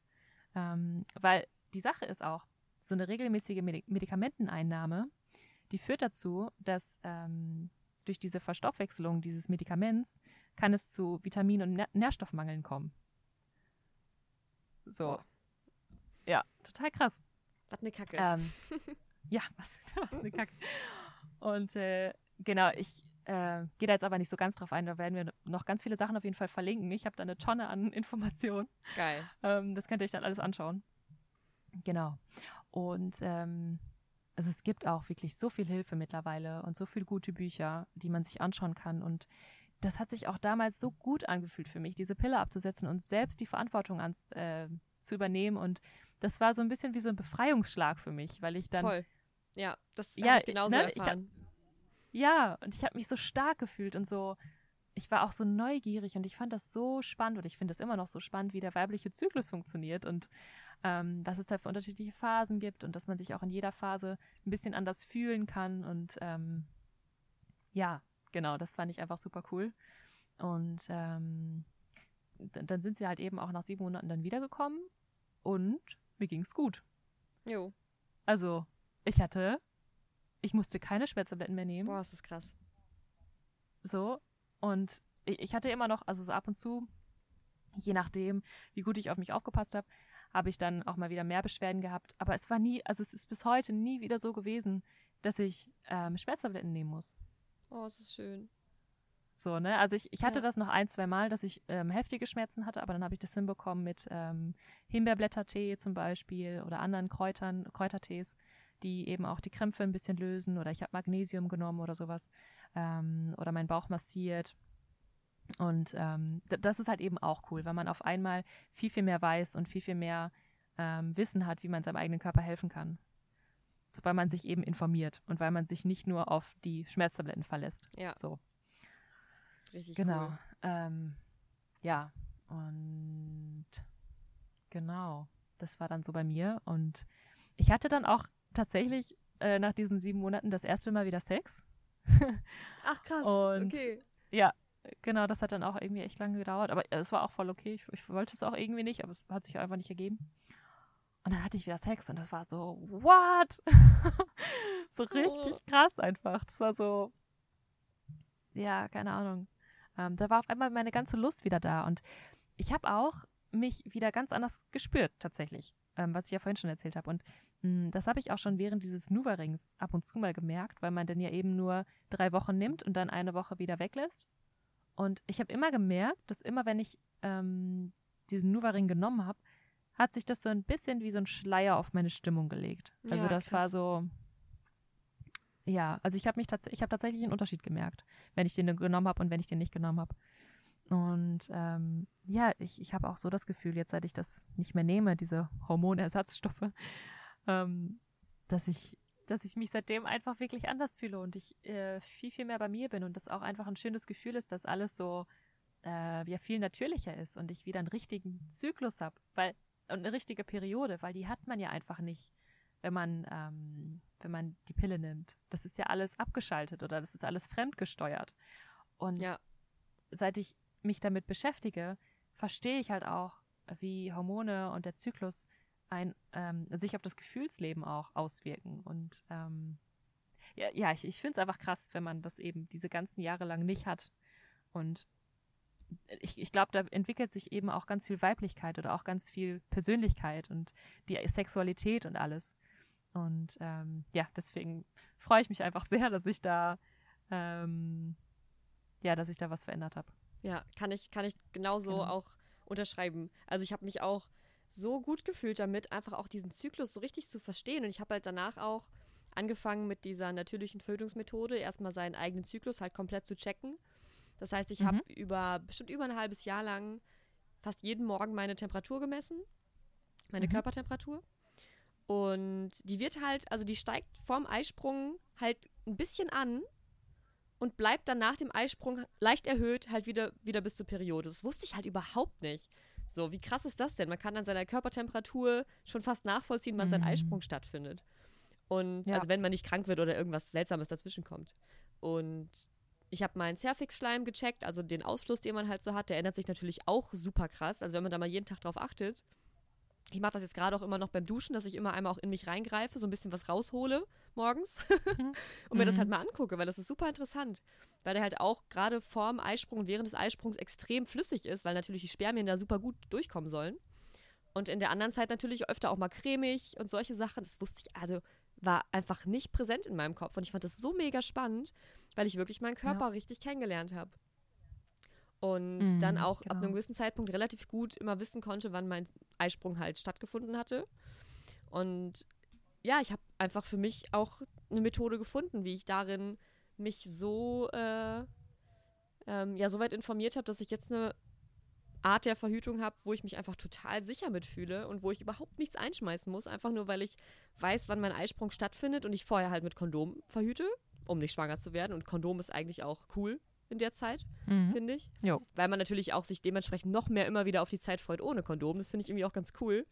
Ähm, weil die Sache ist auch, so eine regelmäßige Medikamenteneinnahme, die führt dazu, dass ähm, durch diese Verstoffwechselung dieses Medikaments kann es zu Vitamin- und Nährstoffmangeln kommen. So. Ja, total krass. Was eine Kacke. Ähm, ja, was, was eine Kacke. Und äh, genau, ich äh, gehe da jetzt aber nicht so ganz drauf ein. Da werden wir noch ganz viele Sachen auf jeden Fall verlinken. Ich habe da eine Tonne an Informationen. Geil. Ähm, das könnt ihr euch dann alles anschauen. Genau. Und ähm, also es gibt auch wirklich so viel Hilfe mittlerweile und so viele gute Bücher, die man sich anschauen kann. Und das hat sich auch damals so gut angefühlt für mich, diese Pille abzusetzen und selbst die Verantwortung an, äh, zu übernehmen. Und das war so ein bisschen wie so ein Befreiungsschlag für mich, weil ich dann. Voll. Ja, das ja, ich genauso ne, erfahren. Ich hab, ja, und ich habe mich so stark gefühlt und so. Ich war auch so neugierig und ich fand das so spannend und ich finde es immer noch so spannend, wie der weibliche Zyklus funktioniert und ähm, was es da für unterschiedliche Phasen gibt und dass man sich auch in jeder Phase ein bisschen anders fühlen kann. Und ähm, ja, genau, das fand ich einfach super cool. Und ähm, dann sind sie halt eben auch nach sieben Monaten dann wiedergekommen und mir ging es gut. Jo. Also, ich hatte, ich musste keine Schmerztabletten mehr nehmen. Boah, ist das krass. So, und ich, ich hatte immer noch, also so ab und zu, je nachdem, wie gut ich auf mich aufgepasst habe, habe ich dann auch mal wieder mehr Beschwerden gehabt. Aber es war nie, also es ist bis heute nie wieder so gewesen, dass ich ähm, Schmerztabletten nehmen muss. Oh, es ist schön. So, ne? Also ich, ich hatte Ja. das noch ein, zwei Mal, dass ich ähm, heftige Schmerzen hatte, aber dann habe ich das hinbekommen mit ähm, Himbeerblättertee zum Beispiel oder anderen Kräutern, Kräutertees, die eben auch die Krämpfe ein bisschen lösen oder ich habe Magnesium genommen oder sowas ähm, oder meinen Bauch massiert. Und ähm, das ist halt eben auch cool, weil man auf einmal viel, viel mehr weiß und viel, viel mehr ähm, Wissen hat, wie man seinem eigenen Körper helfen kann. So, weil man sich eben informiert und weil man sich nicht nur auf die Schmerztabletten verlässt. Ja. So. Richtig Genau. cool. Ähm, ja, und genau, das war dann so bei mir. Und ich hatte dann auch tatsächlich äh, nach diesen sieben Monaten das erste Mal wieder Sex. Ach krass. Und- okay. Ja, genau, das hat dann auch irgendwie echt lange gedauert. Aber äh, es war auch voll okay. Ich, ich wollte es auch irgendwie nicht, aber es hat sich einfach nicht ergeben. Und dann hatte ich wieder Sex und das war so, what? so richtig krass einfach. Das war so, ja, keine Ahnung. Ähm, da war auf einmal meine ganze Lust wieder da. Und ich habe auch mich wieder ganz anders gespürt, tatsächlich. Ähm, was ich ja vorhin schon erzählt habe. Und mh, das habe ich auch schon während dieses Nuva-Rings ab und zu mal gemerkt, weil man dann ja eben nur drei Wochen nimmt und dann eine Woche wieder weglässt. Und ich habe immer gemerkt, dass immer, wenn ich ähm, diesen Nuva-Ring genommen habe, hat sich das so ein bisschen wie so ein Schleier auf meine Stimmung gelegt. Also Ja, das war krass. so, ja, also ich habe mich tatsächlich, ich habe tatsächlich einen Unterschied gemerkt, wenn ich den genommen habe und wenn ich den nicht genommen habe. Und ähm, ja, ich, ich habe auch so das Gefühl, jetzt seit ich das nicht mehr nehme, diese Hormonersatzstoffe, ähm, dass ich, dass ich mich seitdem einfach wirklich anders fühle und ich äh, viel, viel mehr bei mir bin und das auch einfach ein schönes Gefühl ist, dass alles so äh, ja viel natürlicher ist und ich wieder einen richtigen Zyklus habe, weil und eine richtige Periode, weil die hat man ja einfach nicht, wenn man ähm, wenn man die Pille nimmt. Das ist ja alles abgeschaltet oder das ist alles fremdgesteuert. Und Ja. seit ich mich damit beschäftige, verstehe ich halt auch, wie Hormone und der Zyklus ein, ähm, sich auf das Gefühlsleben auch auswirken. Und ähm, ja, ja, ich, ich finde es einfach krass, wenn man das eben diese ganzen Jahre lang nicht hat. Und ich, ich glaube, da entwickelt sich eben auch ganz viel Weiblichkeit oder auch ganz viel Persönlichkeit und die Sexualität und alles. Und ähm, ja, deswegen freue ich mich einfach sehr, dass ich da ähm, ja, dass ich da was verändert habe. Ja, kann ich, kann ich genauso genau. auch unterschreiben. Also ich habe mich auch so gut gefühlt damit, einfach auch diesen Zyklus so richtig zu verstehen. Und ich habe halt danach auch angefangen mit dieser natürlichen Fötungsmethode, erstmal seinen eigenen Zyklus halt komplett zu checken. Das heißt, ich mhm. habe über bestimmt über ein halbes Jahr lang fast jeden Morgen meine Temperatur gemessen, meine mhm. Körpertemperatur. Und die wird halt, also die steigt vorm Eisprung halt ein bisschen an und bleibt dann nach dem Eisprung leicht erhöht halt wieder, wieder bis zur Periode. Das wusste ich halt überhaupt nicht. So, wie krass ist das denn? Man kann an seiner Körpertemperatur schon fast nachvollziehen, wann mhm. sein Eisprung stattfindet. Und ja. also wenn man nicht krank wird oder irgendwas Seltsames dazwischen kommt. Und ich habe meinen Cervix-Schleim gecheckt, also den Ausfluss, den man halt so hat, der ändert sich natürlich auch super krass. Also wenn man da mal jeden Tag drauf achtet. Ich mache das jetzt gerade auch immer noch beim Duschen, dass ich immer einmal auch in mich reingreife, so ein bisschen was raushole morgens und mir das halt mhm. mal angucke, weil das ist super interessant. Weil der halt auch gerade vorm Eisprung und während des Eisprungs extrem flüssig ist, weil natürlich die Spermien da super gut durchkommen sollen. Und in der anderen Zeit natürlich öfter auch mal cremig und solche Sachen. Das wusste ich, also war einfach nicht präsent in meinem Kopf. Und ich fand das so mega spannend, weil ich wirklich meinen Körper ja. richtig kennengelernt habe. Und mhm, dann auch genau. ab einem gewissen Zeitpunkt relativ gut immer wissen konnte, wann mein Eisprung halt stattgefunden hatte. Und ja, ich habe einfach für mich auch eine Methode gefunden, wie ich darin mich so äh, ähm, ja so weit informiert habe, dass ich jetzt eine Art der Verhütung habe, wo ich mich einfach total sicher mitfühle und wo ich überhaupt nichts einschmeißen muss, einfach nur weil ich weiß, wann mein Eisprung stattfindet und ich vorher halt mit Kondom verhüte, um nicht schwanger zu werden. Und Kondom ist eigentlich auch cool in der Zeit, mhm. finde ich. Jo. Weil man natürlich auch sich dementsprechend noch mehr immer wieder auf die Zeit freut ohne Kondom. Das finde ich irgendwie auch ganz cool.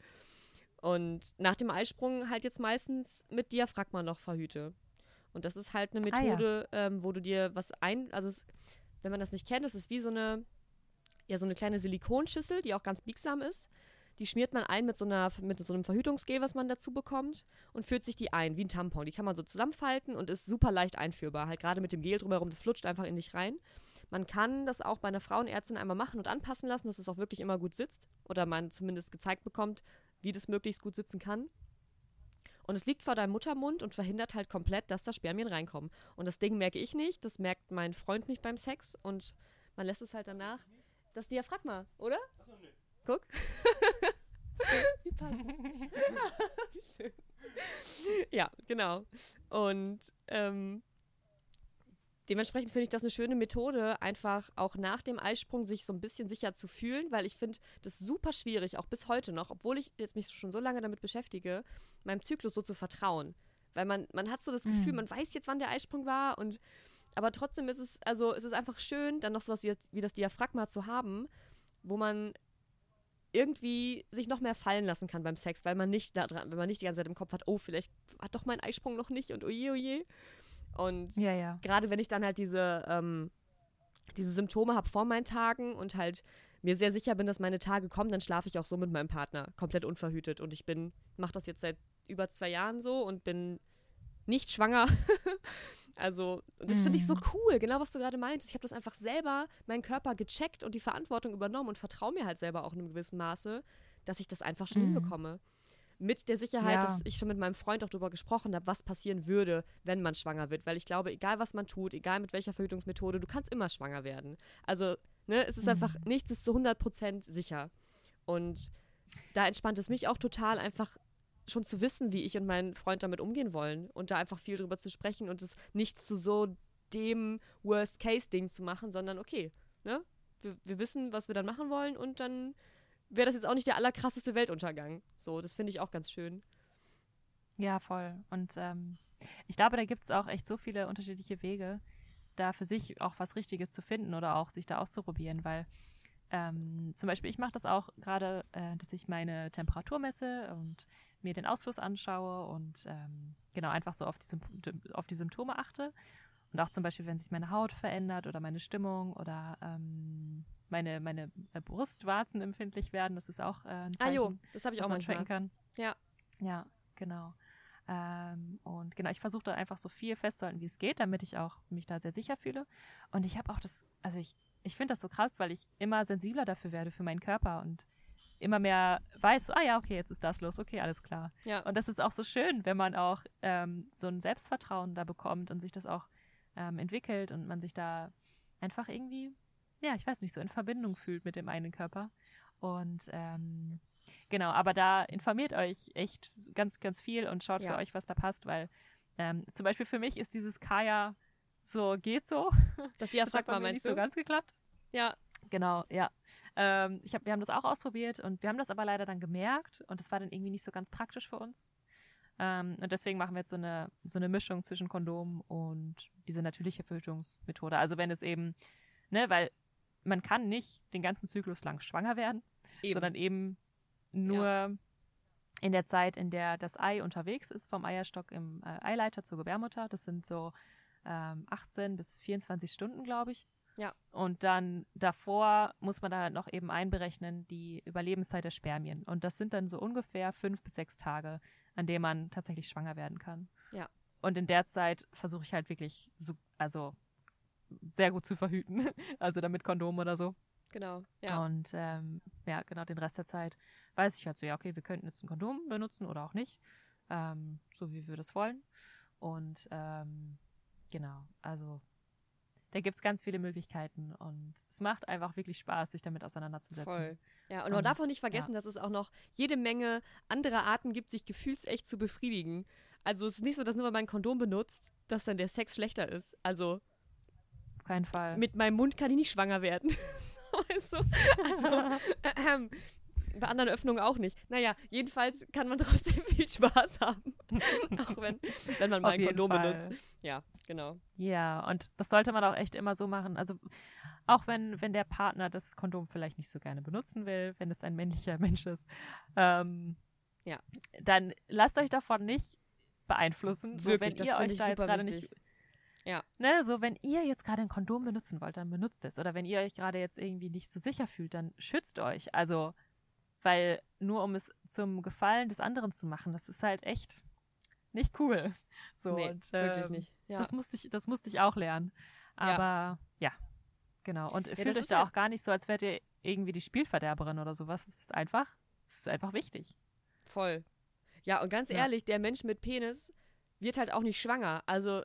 Und nach dem Eisprung halt jetzt meistens mit Diaphragma noch verhüte. Und das ist halt eine Methode, ah, ja. ähm, wo du dir was ein, also es, wenn man das nicht kennt, das ist wie so eine ja so eine kleine Silikonschüssel, die auch ganz biegsam ist. Die schmiert man ein mit so, einer, mit so einem Verhütungsgel, was man dazu bekommt, und führt sich die ein, wie ein Tampon. Die kann man so zusammenfalten und ist super leicht einführbar. Halt gerade mit dem Gel drumherum, das flutscht einfach in dich rein. Man kann das auch bei einer Frauenärztin einmal machen und anpassen lassen, dass es auch wirklich immer gut sitzt. Oder man zumindest gezeigt bekommt, wie das möglichst gut sitzen kann. Und es liegt vor deinem Muttermund und verhindert halt komplett, dass da Spermien reinkommen. Und das Ding merke ich nicht, das merkt mein Freund nicht beim Sex und man lässt es halt danach das Diaphragma, oder? Achso, nee. Guck. Wie passend. Wie schön. Ja, genau. Und ähm, dementsprechend finde ich das eine schöne Methode, einfach auch nach dem Eisprung sich so ein bisschen sicher zu fühlen, weil ich finde das super schwierig, auch bis heute noch, obwohl ich jetzt mich schon so lange damit beschäftige, meinem Zyklus so zu vertrauen. Weil man, man hat so das Gefühl, mhm. man weiß jetzt, wann der Eisprung war und aber trotzdem ist es, also es ist einfach schön, dann noch sowas wie, wie das Diaphragma zu haben, wo man irgendwie sich noch mehr fallen lassen kann beim Sex, weil man nicht da dran, wenn man nicht die ganze Zeit im Kopf hat, oh, vielleicht hat doch mein Eisprung noch nicht und oje, oje. Und ja, ja. gerade wenn ich dann halt diese, ähm, diese Symptome habe vor meinen Tagen und halt mir sehr sicher bin, dass meine Tage kommen, dann schlafe ich auch so mit meinem Partner, komplett unverhütet. Und ich bin, mache das jetzt seit über zwei Jahren so und bin nicht schwanger. Also, das finde ich so mhm. cool, genau was du gerade meinst. Ich habe das einfach selber, meinen Körper gecheckt und die Verantwortung übernommen und vertraue mir halt selber auch in einem gewissen Maße, dass ich das einfach schon mhm. hinbekomme. Mit der Sicherheit, ja. dass ich schon mit meinem Freund auch darüber gesprochen habe, was passieren würde, wenn man schwanger wird. Weil ich glaube, egal was man tut, egal mit welcher Verhütungsmethode, du kannst immer schwanger werden. Also, ne, es ist mhm. einfach, nichts ist zu 100% sicher. Und da entspannt es mich auch total, einfach schon zu wissen, wie ich und mein Freund damit umgehen wollen und da einfach viel drüber zu sprechen und es nicht zu so dem Worst-Case-Ding zu machen, sondern okay, ne? Wir, wir, wissen, was wir dann machen wollen und dann wäre das jetzt auch nicht der allerkrasseste Weltuntergang. So, das finde ich auch ganz schön. Ja, voll. Und ähm, ich glaube, da gibt es auch echt so viele unterschiedliche Wege, da für sich auch was Richtiges zu finden oder auch sich da auszuprobieren, weil ähm, zum Beispiel ich mache das auch gerade, äh, dass ich meine Temperatur messe und mir den Ausfluss anschaue und ähm, genau einfach so auf die, auf die Symptome achte. Und auch zum Beispiel, wenn sich meine Haut verändert oder meine Stimmung oder ähm, meine, meine äh, Brustwarzen empfindlich werden. Das ist auch äh, ein Ah Zeichen, jo, das habe ich auch man manchmal. tracken kann. Ja. Ja, genau. Ähm, und genau, ich versuche da einfach so viel festzuhalten, wie es geht, damit ich auch mich da sehr sicher fühle. Und ich habe auch das, also ich, ich finde das so krass, weil ich immer sensibler dafür werde, für meinen Körper und immer mehr weiß, so, ah ja, okay, jetzt ist das los, okay, alles klar. Ja. Und das ist auch so schön, wenn man auch ähm, so ein Selbstvertrauen da bekommt und sich das auch ähm, entwickelt und man sich da einfach irgendwie, ja, ich weiß nicht, so in Verbindung fühlt mit dem eigenen Körper. Und ähm, genau, aber da informiert euch echt ganz, ganz viel und schaut Ja. für euch, was da passt, weil ähm, zum Beispiel für mich ist dieses Kaya so, geht so. Das Das hat Diaphragma bei mir meinst nicht du? so ganz geklappt. ja. Genau, ja. Ähm, ich hab, wir haben das auch ausprobiert und wir haben das aber leider dann gemerkt und das war dann irgendwie nicht so ganz praktisch für uns. Ähm, und deswegen machen wir jetzt so eine, so eine Mischung zwischen Kondom und diese natürliche Verhütungsmethode. Also wenn es eben, ne, weil man kann nicht den ganzen Zyklus lang schwanger werden, Eben. sondern eben nur in der Zeit, in der das Ei unterwegs ist, vom Eierstock im äh, Eileiter zur Gebärmutter. Das sind so ähm, 18 bis 24 Stunden, glaube ich. Ja. Und dann davor muss man dann halt noch eben einberechnen die Überlebenszeit der Spermien. Und das sind dann so ungefähr fünf bis sechs Tage, an denen man tatsächlich schwanger werden kann. Ja. Und in der Zeit versuche ich halt wirklich so, also sehr gut zu verhüten. Also damit Kondom oder so. Genau. Ja. Und ähm, ja, genau, den Rest der Zeit weiß ich halt so, ja, okay, wir könnten jetzt ein Kondom benutzen oder auch nicht. Ähm, so wie wir das wollen. Und ähm, genau, also da gibt's ganz viele Möglichkeiten und es macht einfach wirklich Spaß, sich damit auseinanderzusetzen. Voll. Ja, und man Und, darf auch nicht vergessen, dass es auch noch jede Menge andere Arten gibt, sich gefühlsecht zu befriedigen. Also es ist nicht so, dass nur weil man ein Kondom benutzt, dass dann der Sex schlechter ist. Also Auf keinen Fall. mit meinem Mund kann ich nicht schwanger werden. weißt du? Also, ähm, bei anderen Öffnungen auch nicht. Naja, jedenfalls kann man trotzdem viel Spaß haben. auch wenn, wenn man mal ein Kondom Fall. benutzt. Ja, genau. Ja, und das sollte man auch echt immer so machen. Also auch wenn, wenn der Partner das Kondom vielleicht nicht so gerne benutzen will, wenn es ein männlicher Mensch ist, ähm, Ja. dann lasst euch davon nicht beeinflussen. So, Wirklich, wenn das ihr euch da jetzt gerade wichtig. nicht. Ja. Ne, so wenn ihr jetzt gerade ein Kondom benutzen wollt, dann benutzt es. Oder wenn ihr euch gerade jetzt irgendwie nicht so sicher fühlt, dann schützt euch. Also, weil nur um es zum Gefallen des anderen zu machen, das ist halt echt nicht cool. So, nee, und, wirklich ähm, nicht. Ja. das musste ich, das musste ich auch lernen. Aber ja, genau. Und fühlt das euch da halt- auch gar nicht so, als wärt ihr irgendwie die Spielverderberin oder sowas. Es ist einfach, es ist einfach wichtig. Voll. Ja, und ganz Ja. ehrlich, der Mensch mit Penis wird halt auch nicht schwanger. Also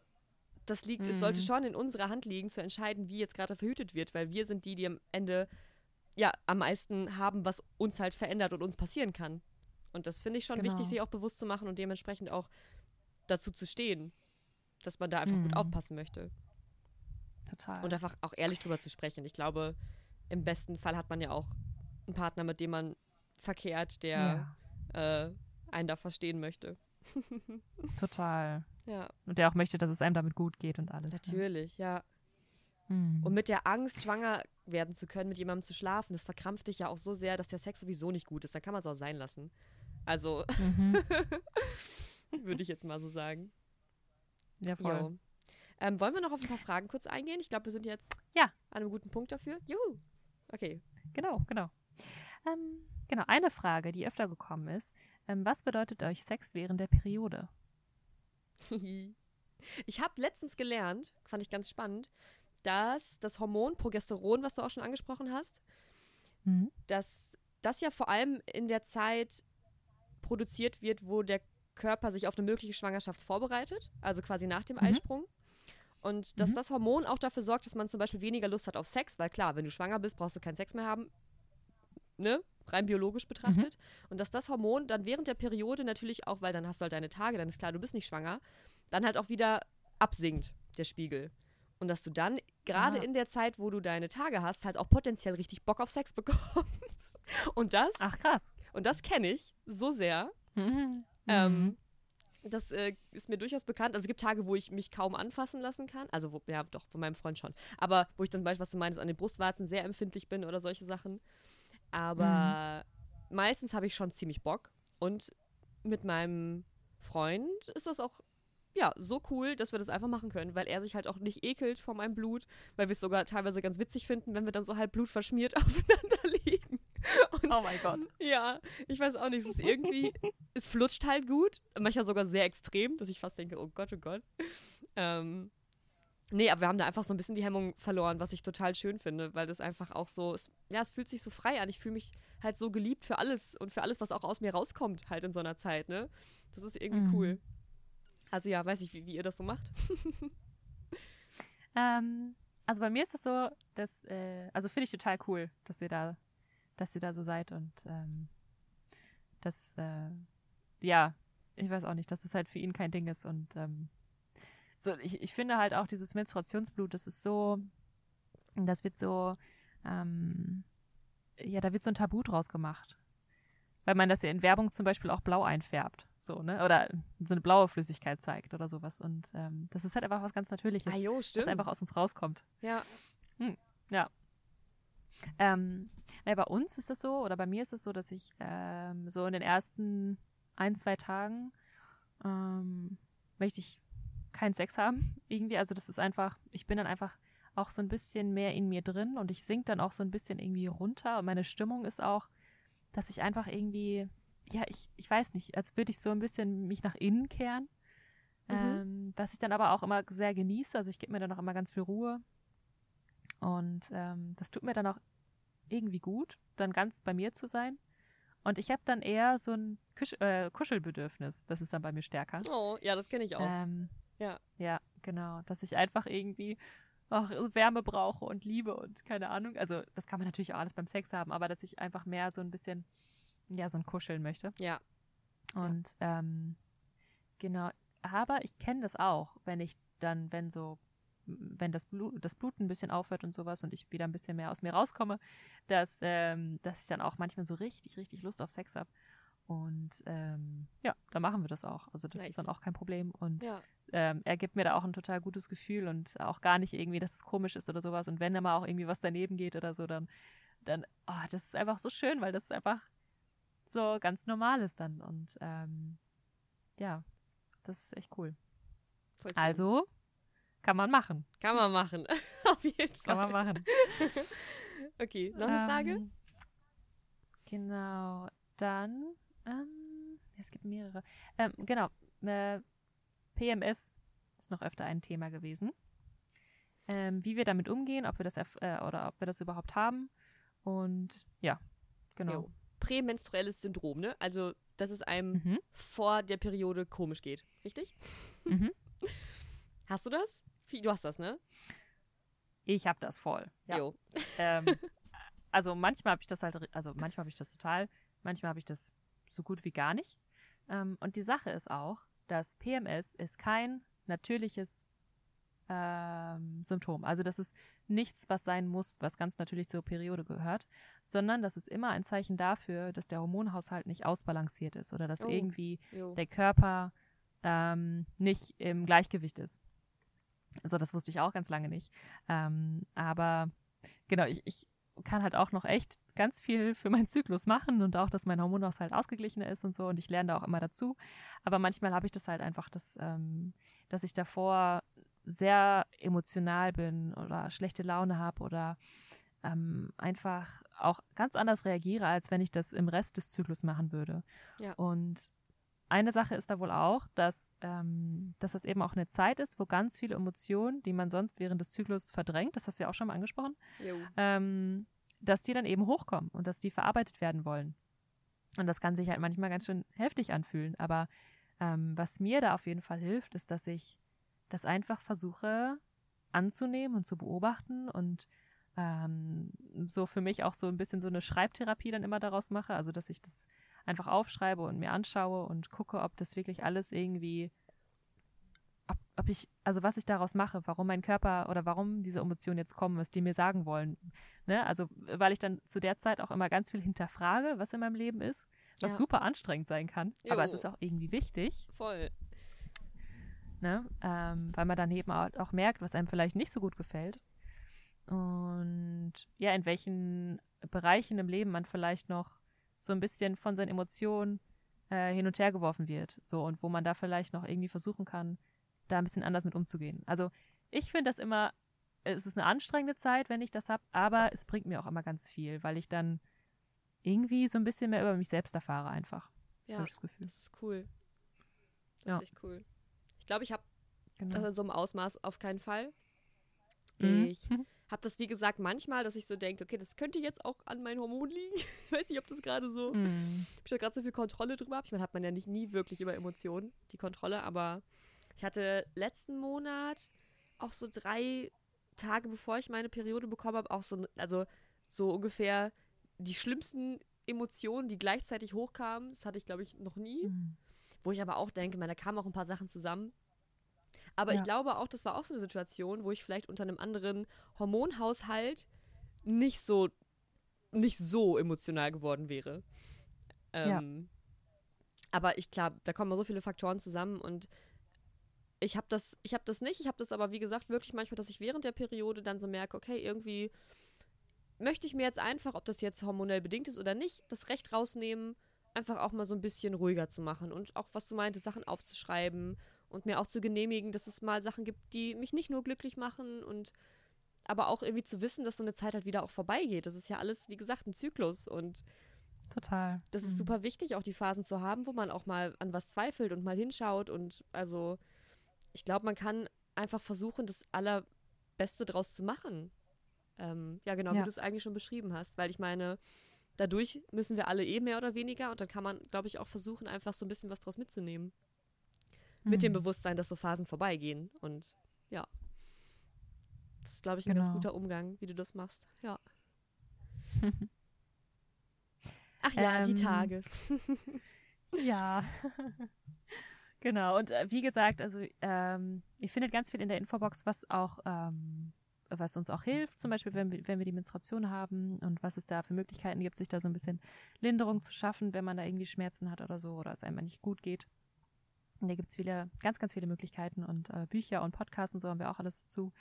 das liegt, es sollte Mhm. schon in unserer Hand liegen, zu entscheiden, wie jetzt gerade verhütet wird, weil wir sind die, die am Ende ja am meisten haben, was uns halt verändert und uns passieren kann. Und das finde ich schon Genau. wichtig, sich auch bewusst zu machen und dementsprechend auch dazu zu stehen, dass man da einfach gut Mhm. aufpassen möchte. Total. Und einfach auch ehrlich drüber zu sprechen. Ich glaube, im besten Fall hat man ja auch einen Partner, mit dem man verkehrt, der ja, äh, einen da verstehen möchte. total. Ja, Und der auch möchte, dass es einem damit gut geht und alles. natürlich, ja. Ne? Mhm. Und mit der Angst, schwanger werden zu können, mit jemandem zu schlafen, das verkrampft dich ja auch so sehr, dass der Sex sowieso nicht gut ist. Dann kann man es auch sein lassen. Also, mhm. würde ich jetzt mal so sagen. Ja, voll. Ähm, wollen wir noch auf ein paar Fragen kurz eingehen? Ich glaube, wir sind jetzt Ja. an einem guten Punkt dafür. Juhu. Okay. Genau, genau. Ähm, genau, eine Frage, die öfter gekommen ist. Ähm, was bedeutet euch Sex während der Periode? ich habe letztens gelernt, fand ich ganz spannend, dass das Hormon Progesteron, was du auch schon angesprochen hast, Mhm. dass das ja vor allem in der Zeit produziert wird, wo der Körper sich auf eine mögliche Schwangerschaft vorbereitet, also quasi nach dem Mhm. Eisprung. Und dass Mhm. das Hormon auch dafür sorgt, dass man zum Beispiel weniger Lust hat auf Sex, weil klar, wenn du schwanger bist, brauchst du keinen Sex mehr haben, ne? Rein biologisch betrachtet. Und dass das Hormon dann während der Periode natürlich auch, weil dann hast du halt deine Tage, dann ist klar, du bist nicht schwanger, dann halt auch wieder absinkt, der Spiegel. Und dass du dann gerade Ah. in der Zeit, wo du deine Tage hast, halt auch potenziell richtig Bock auf Sex bekommst. Und das, Ach, krass. und das kenne ich so sehr. Mhm. Ähm, das äh, ist mir durchaus bekannt. Also es gibt Tage, wo ich mich kaum anfassen lassen kann. Also, wo, ja, doch, von meinem Freund schon. Aber wo ich dann beispielsweise, was du meinst, an den Brustwarzen sehr empfindlich bin oder solche Sachen. Aber meistens habe ich schon ziemlich Bock. Und mit meinem Freund ist das auch ja, so cool, dass wir das einfach machen können, weil er sich halt auch nicht ekelt vor meinem Blut, weil wir es sogar teilweise ganz witzig finden, wenn wir dann so halb blutverschmiert aufeinander liegen. Oh mein Gott. Ja, ich weiß auch nicht, es ist irgendwie, es flutscht halt gut, manchmal sogar sehr extrem, dass ich fast denke, oh Gott, oh Gott. Ähm, nee, aber wir haben da einfach so ein bisschen die Hemmung verloren, was ich total schön finde, weil das einfach auch so, es, ja, es fühlt sich so frei an. Ich fühle mich halt so geliebt für alles und für alles, was auch aus mir rauskommt, halt in so einer Zeit, ne? Das ist irgendwie mhm. cool. Also ja, weiß ich, wie, wie ihr das so macht. ähm, also bei mir ist das so, dass, äh, also finde ich total cool, dass ihr da, dass ihr da so seid und ähm, dass, äh, ja, ich weiß auch nicht, dass es halt für ihn kein Ding ist und ähm, so, ich, ich finde halt auch dieses Menstruationsblut, das ist so, das wird so, ähm, ja, da wird so ein Tabu draus gemacht. Weil man das ja in Werbung zum Beispiel auch blau einfärbt. So, ne? Oder so eine blaue Flüssigkeit zeigt oder sowas. Und ähm, das ist halt einfach was ganz Natürliches. Ah, jo, stimmt. Was einfach aus uns rauskommt. Ja. Hm, ja. Ähm, na, bei uns ist das so, oder bei mir ist es das so, dass ich ähm, so in den ersten ein, zwei Tagen ähm, möchte ich keinen Sex haben. Irgendwie. Also das ist einfach, ich bin dann einfach auch so ein bisschen mehr in mir drin und ich sink dann auch so ein bisschen irgendwie runter. Und meine Stimmung ist auch, dass ich einfach irgendwie ja, ich, ich weiß nicht, als würde ich so ein bisschen mich nach innen kehren. Mhm. Ähm, was ich dann aber auch immer sehr genieße. Also ich gebe mir dann auch immer ganz viel Ruhe. Und ähm, das tut mir dann auch irgendwie gut, dann ganz bei mir zu sein. Und ich habe dann eher so ein Kusch äh, Kuschelbedürfnis. Das ist dann bei mir stärker. Oh, ja, das kenne ich auch. Ähm, ja. Ja, genau. Dass ich einfach irgendwie auch Wärme brauche und Liebe und keine Ahnung. Also das kann man natürlich auch alles beim Sex haben, aber dass ich einfach mehr so ein bisschen ja, so ein Kuscheln möchte. Ja. Und ja. Ähm, genau, aber ich kenne das auch, wenn ich dann, wenn so, wenn das Blut, das Blut ein bisschen aufhört und sowas und ich wieder ein bisschen mehr aus mir rauskomme, dass, ähm, dass ich dann auch manchmal so richtig, richtig Lust auf Sex habe. Und ähm, ja, da machen wir das auch. Also das nice. ist dann auch kein Problem. Und ja. ähm, er gibt mir da auch ein total gutes Gefühl und auch gar nicht irgendwie, dass es komisch ist oder sowas. Und wenn da mal auch irgendwie was daneben geht oder so, dann, dann, oh, das ist einfach so schön, weil das ist einfach so ganz normal ist dann. Und ähm, ja, das ist echt cool. Also kann man machen. Kann man machen. Auf jeden Fall. Kann man machen. okay, noch eine Frage? Ähm, genau. Dann, ähm, es gibt mehrere. Ähm, genau. Äh, PMS ist noch öfter ein Thema gewesen. Ähm, wie wir damit umgehen, ob wir das äh, oder ob wir das überhaupt haben. Und ja, genau. Jo prämenstruelles Syndrom, ne? Also, dass es einem mhm. vor der Periode komisch geht. Richtig? Mhm. Hast du das? Du hast das, ne? Ich hab das voll. Ja. Ähm, also manchmal habe ich das halt, also manchmal habe ich das total, manchmal habe ich das so gut wie gar nicht. Ähm, und die Sache ist auch, dass PMS ist kein natürliches ähm, Symptom. Also das ist nichts, was sein muss, was ganz natürlich zur Periode gehört, sondern das ist immer ein Zeichen dafür, dass der Hormonhaushalt nicht ausbalanciert ist oder dass oh, irgendwie jo. der Körper ähm, nicht im Gleichgewicht ist. Also das wusste ich auch ganz lange nicht. Ähm, aber genau, ich, ich kann halt auch noch echt ganz viel für meinen Zyklus machen und auch, dass mein Hormonhaushalt ausgeglichener ist und so und ich lerne da auch immer dazu. Aber manchmal habe ich das halt einfach, dass, ähm, dass ich davor sehr emotional bin oder schlechte Laune habe oder ähm, einfach auch ganz anders reagiere, als wenn ich das im Rest des Zyklus machen würde. Ja. Und eine Sache ist da wohl auch, dass, ähm, dass das eben auch eine Zeit ist, wo ganz viele Emotionen, die man sonst während des Zyklus verdrängt, das hast du ja auch schon mal angesprochen, ähm, dass die dann eben hochkommen und dass die verarbeitet werden wollen. Und das kann sich halt manchmal ganz schön heftig anfühlen. Aber ähm, was mir da auf jeden Fall hilft, ist, dass ich das einfach versuche anzunehmen und zu beobachten und ähm, so für mich auch so ein bisschen so eine Schreibtherapie dann immer daraus mache, also dass ich das einfach aufschreibe und mir anschaue und gucke, ob das wirklich alles irgendwie, ob, ob ich, also was ich daraus mache, warum mein Körper oder warum diese Emotionen jetzt kommen, was die mir sagen wollen. Ne? Also, weil ich dann zu der Zeit auch immer ganz viel hinterfrage, was in meinem Leben ist, was ja. super anstrengend sein kann, jo. aber es ist auch irgendwie wichtig. Voll ne? Ähm, weil man dann eben auch merkt, was einem vielleicht nicht so gut gefällt. Und ja, in welchen Bereichen im Leben man vielleicht noch so ein bisschen von seinen Emotionen äh, hin und her geworfen wird. So, und wo man da vielleicht noch irgendwie versuchen kann, da ein bisschen anders mit umzugehen. Also ich finde das immer, es ist eine anstrengende Zeit, wenn ich das habe, aber es bringt mir auch immer ganz viel, weil ich dann irgendwie so ein bisschen mehr über mich selbst erfahre einfach. Ja, das, Gefühl. das ist cool. Das Ja. ist echt cool. Ich glaube, ich habe Genau. das in so einem Ausmaß auf keinen Fall. Mhm. Ich habe das, wie gesagt, manchmal, dass ich so denke, okay, das könnte jetzt auch an meinen Hormonen liegen. Ich weiß nicht, ob das gerade so, Mhm. ob ich da gerade so viel Kontrolle drüber habe. Ich meine, hat man ja nicht nie wirklich über Emotionen, die Kontrolle, aber ich hatte letzten Monat auch so drei Tage, bevor ich meine Periode bekommen habe, auch so, also so ungefähr die schlimmsten Emotionen, die gleichzeitig hochkamen. Das hatte ich, glaube ich, noch nie. Mhm. Wo ich aber auch denke, man, da kamen auch ein paar Sachen zusammen. Aber ich Ja. glaube auch, das war auch so eine Situation, wo ich vielleicht unter einem anderen Hormonhaushalt nicht so, nicht so emotional geworden wäre. Ja. Ähm, Aber ich glaube, da kommen so viele Faktoren zusammen und ich habe das, ich habe das nicht. Ich habe das aber, wie gesagt, wirklich manchmal, dass ich während der Periode dann so merke, okay, irgendwie möchte ich mir jetzt einfach, ob das jetzt hormonell bedingt ist oder nicht, das Recht rausnehmen, einfach auch mal so ein bisschen ruhiger zu machen und auch, was du meintest, Sachen aufzuschreiben und mir auch zu genehmigen, dass es mal Sachen gibt, die mich nicht nur glücklich machen und aber auch irgendwie zu wissen, dass so eine Zeit halt wieder auch vorbeigeht. Das ist ja alles, wie gesagt, ein Zyklus und Total. das ist Mhm. super wichtig, auch die Phasen zu haben, wo man auch mal an was zweifelt und mal hinschaut und also ich glaube, man kann einfach versuchen, das Allerbeste draus zu machen. Ähm, ja, genau, wie Ja. du es eigentlich schon beschrieben hast, weil ich meine, dadurch müssen wir alle eh mehr oder weniger und dann kann man, glaube ich, auch versuchen, einfach so ein bisschen was draus mitzunehmen. Mit dem Mhm. Bewusstsein, dass so Phasen vorbeigehen und ja. Das ist, glaube ich, ein ganz Genau. guter Umgang, wie du das machst. Ja. Ach ja, die Ähm, Tage. Ja. genau. Und äh, wie gesagt, also ähm, ihr findet ganz viel in der Infobox, was auch, ähm, was uns auch hilft, zum Beispiel, wenn wir, wenn wir die Menstruation haben und was es da für Möglichkeiten gibt, sich da so ein bisschen Linderung zu schaffen, wenn man da irgendwie Schmerzen hat oder so oder es einem nicht gut geht. Und da gibt es viele, ganz, ganz viele Möglichkeiten und äh, Bücher und Podcasts und so haben wir auch alles dazu.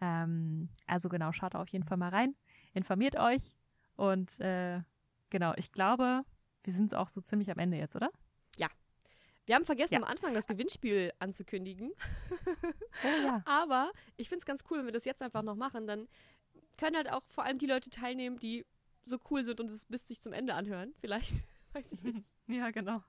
Ähm, also genau, schaut auf jeden Fall mal rein, informiert euch und äh, genau, ich glaube, wir sind auch so ziemlich am Ende jetzt, oder? Wir haben vergessen, Ja. am Anfang das Gewinnspiel anzukündigen. Oh ja. Aber ich finde es ganz cool, wenn wir das jetzt einfach noch machen. Dann können halt auch vor allem die Leute teilnehmen, die so cool sind und es bis sich zum Ende anhören. Vielleicht. Weiß ich nicht. Ja, genau.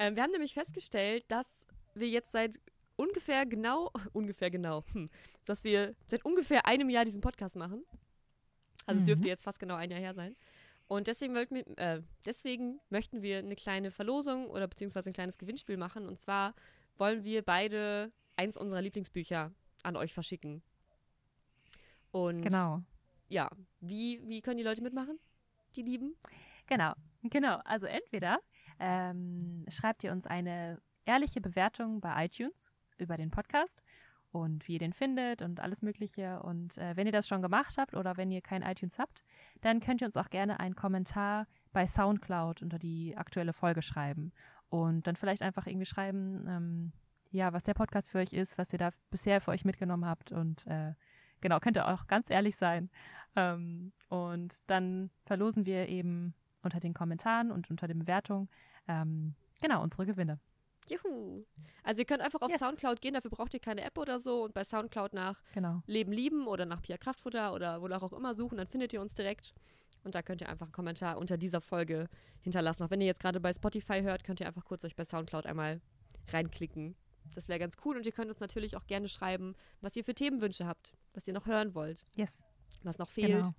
Ähm, wir haben nämlich festgestellt, dass wir jetzt seit ungefähr genau, ungefähr genau, hm, dass wir seit ungefähr einem Jahr diesen Podcast machen. Also es Mhm. dürfte jetzt fast genau ein Jahr her sein. Und deswegen, wollten wir, äh, deswegen möchten wir eine kleine Verlosung oder beziehungsweise ein kleines Gewinnspiel machen. Und zwar wollen wir beide eins unserer Lieblingsbücher an euch verschicken. Und Genau. ja, wie, wie können die Leute mitmachen? Die Lieben? Genau. Genau. Also entweder ähm, schreibt ihr uns eine ehrliche Bewertung bei iTunes über den Podcast und wie ihr den findet und alles Mögliche. Und äh, wenn ihr das schon gemacht habt oder wenn ihr kein iTunes habt, dann könnt ihr uns auch gerne einen Kommentar bei SoundCloud unter die aktuelle Folge schreiben. Und dann vielleicht einfach irgendwie schreiben, ähm, ja, was der Podcast für euch ist, was ihr da bisher für euch mitgenommen habt. Und äh, genau, könnt ihr auch ganz ehrlich sein. Ähm, und dann verlosen wir eben unter den Kommentaren und unter den Bewertungen ähm, genau unsere Gewinne. Juhu. Also ihr könnt einfach auf Yes. Soundcloud gehen, dafür braucht ihr keine App oder so und bei Soundcloud nach Genau. Leben lieben oder nach Pia Kraftfutter oder wonach auch immer suchen, dann findet ihr uns direkt. Und da könnt ihr einfach einen Kommentar unter dieser Folge hinterlassen. Auch wenn ihr jetzt gerade bei Spotify hört, könnt ihr einfach kurz euch bei Soundcloud einmal reinklicken. Das wäre ganz cool. Und ihr könnt uns natürlich auch gerne schreiben, was ihr für Themenwünsche habt, was ihr noch hören wollt, Yes. was noch fehlt. Genau.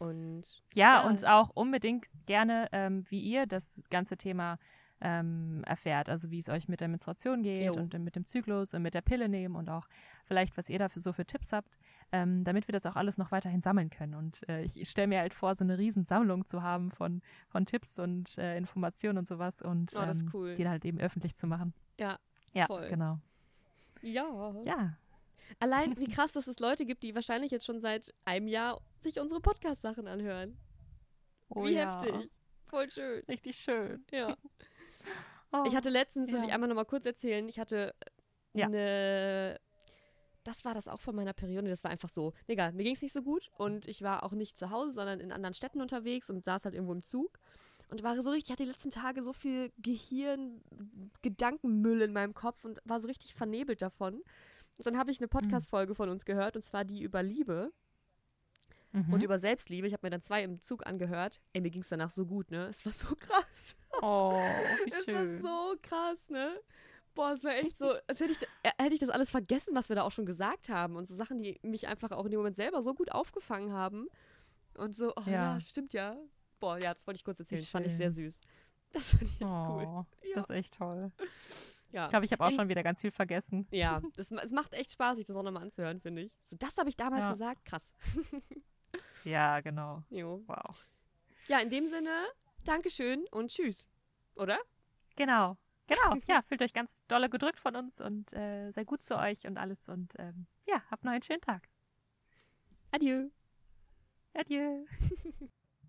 Und Ja, Ja. und auch unbedingt gerne, ähm, wie ihr das ganze Thema ähm, erfährt. Also wie es euch mit der Menstruation geht Jo. und mit dem Zyklus und mit der Pille nehmen und auch vielleicht, was ihr dafür so für Tipps habt, ähm, damit wir das auch alles noch weiterhin sammeln können. Und äh, ich, ich stelle mir halt vor, so eine Riesensammlung zu haben von, von Tipps und äh, Informationen und sowas und Oh, ähm, cool. die dann halt eben öffentlich zu machen. ja, Ja, Voll. genau. ja. Ja, Allein wie krass, dass es Leute gibt, die wahrscheinlich jetzt schon seit einem Jahr sich unsere Podcast-Sachen anhören. oh, wie ja. heftig. Voll schön. Richtig schön. Ja. Oh. Ich hatte letztens, Ja. ich einmal nochmal kurz erzählen, ich hatte Ja. eine. Das war das auch von meiner Periode. Das war einfach so. Egal, mir ging es nicht so gut und ich war auch nicht zu Hause, sondern in anderen Städten unterwegs und saß halt irgendwo im Zug. und war so richtig, hatte die letzten Tage so viel Gehirn, Gedankenmüll in meinem Kopf und war so richtig vernebelt davon. Und dann habe ich eine Mhm. Podcast-Folge von uns gehört, und zwar die über Liebe Mhm. und über Selbstliebe. Ich habe mir dann zwei im Zug angehört. Ey, mir ging es danach so gut, ne? Es war so krass. oh, wie Es schön. war so krass, ne? Boah, es war echt so, als hätte ich, äh, hätte ich das alles vergessen, was wir da auch schon gesagt haben. Und so Sachen, die mich einfach auch in dem Moment selber so gut aufgefangen haben. Und so, oh ja, Ja. stimmt ja. Boah, ja, das wollte ich kurz erzählen. Das fand ich sehr süß. Das fand ich echt cool. oh, Ja. das ist echt toll. Ja. Ich glaube, ich habe auch schon wieder ganz viel vergessen. Ja, das, es macht echt Spaß, sich das auch nochmal anzuhören, finde ich. So, das habe ich damals Ja. gesagt. Krass. Ja, genau. Jo. Wow. Ja, in dem Sinne, Dankeschön und tschüss. Oder? Genau. Genau. Ja, fühlt euch ganz dolle gedrückt von uns und äh, sei gut zu euch und alles. Und ähm, ja, habt noch einen schönen Tag. Adieu. Adieu.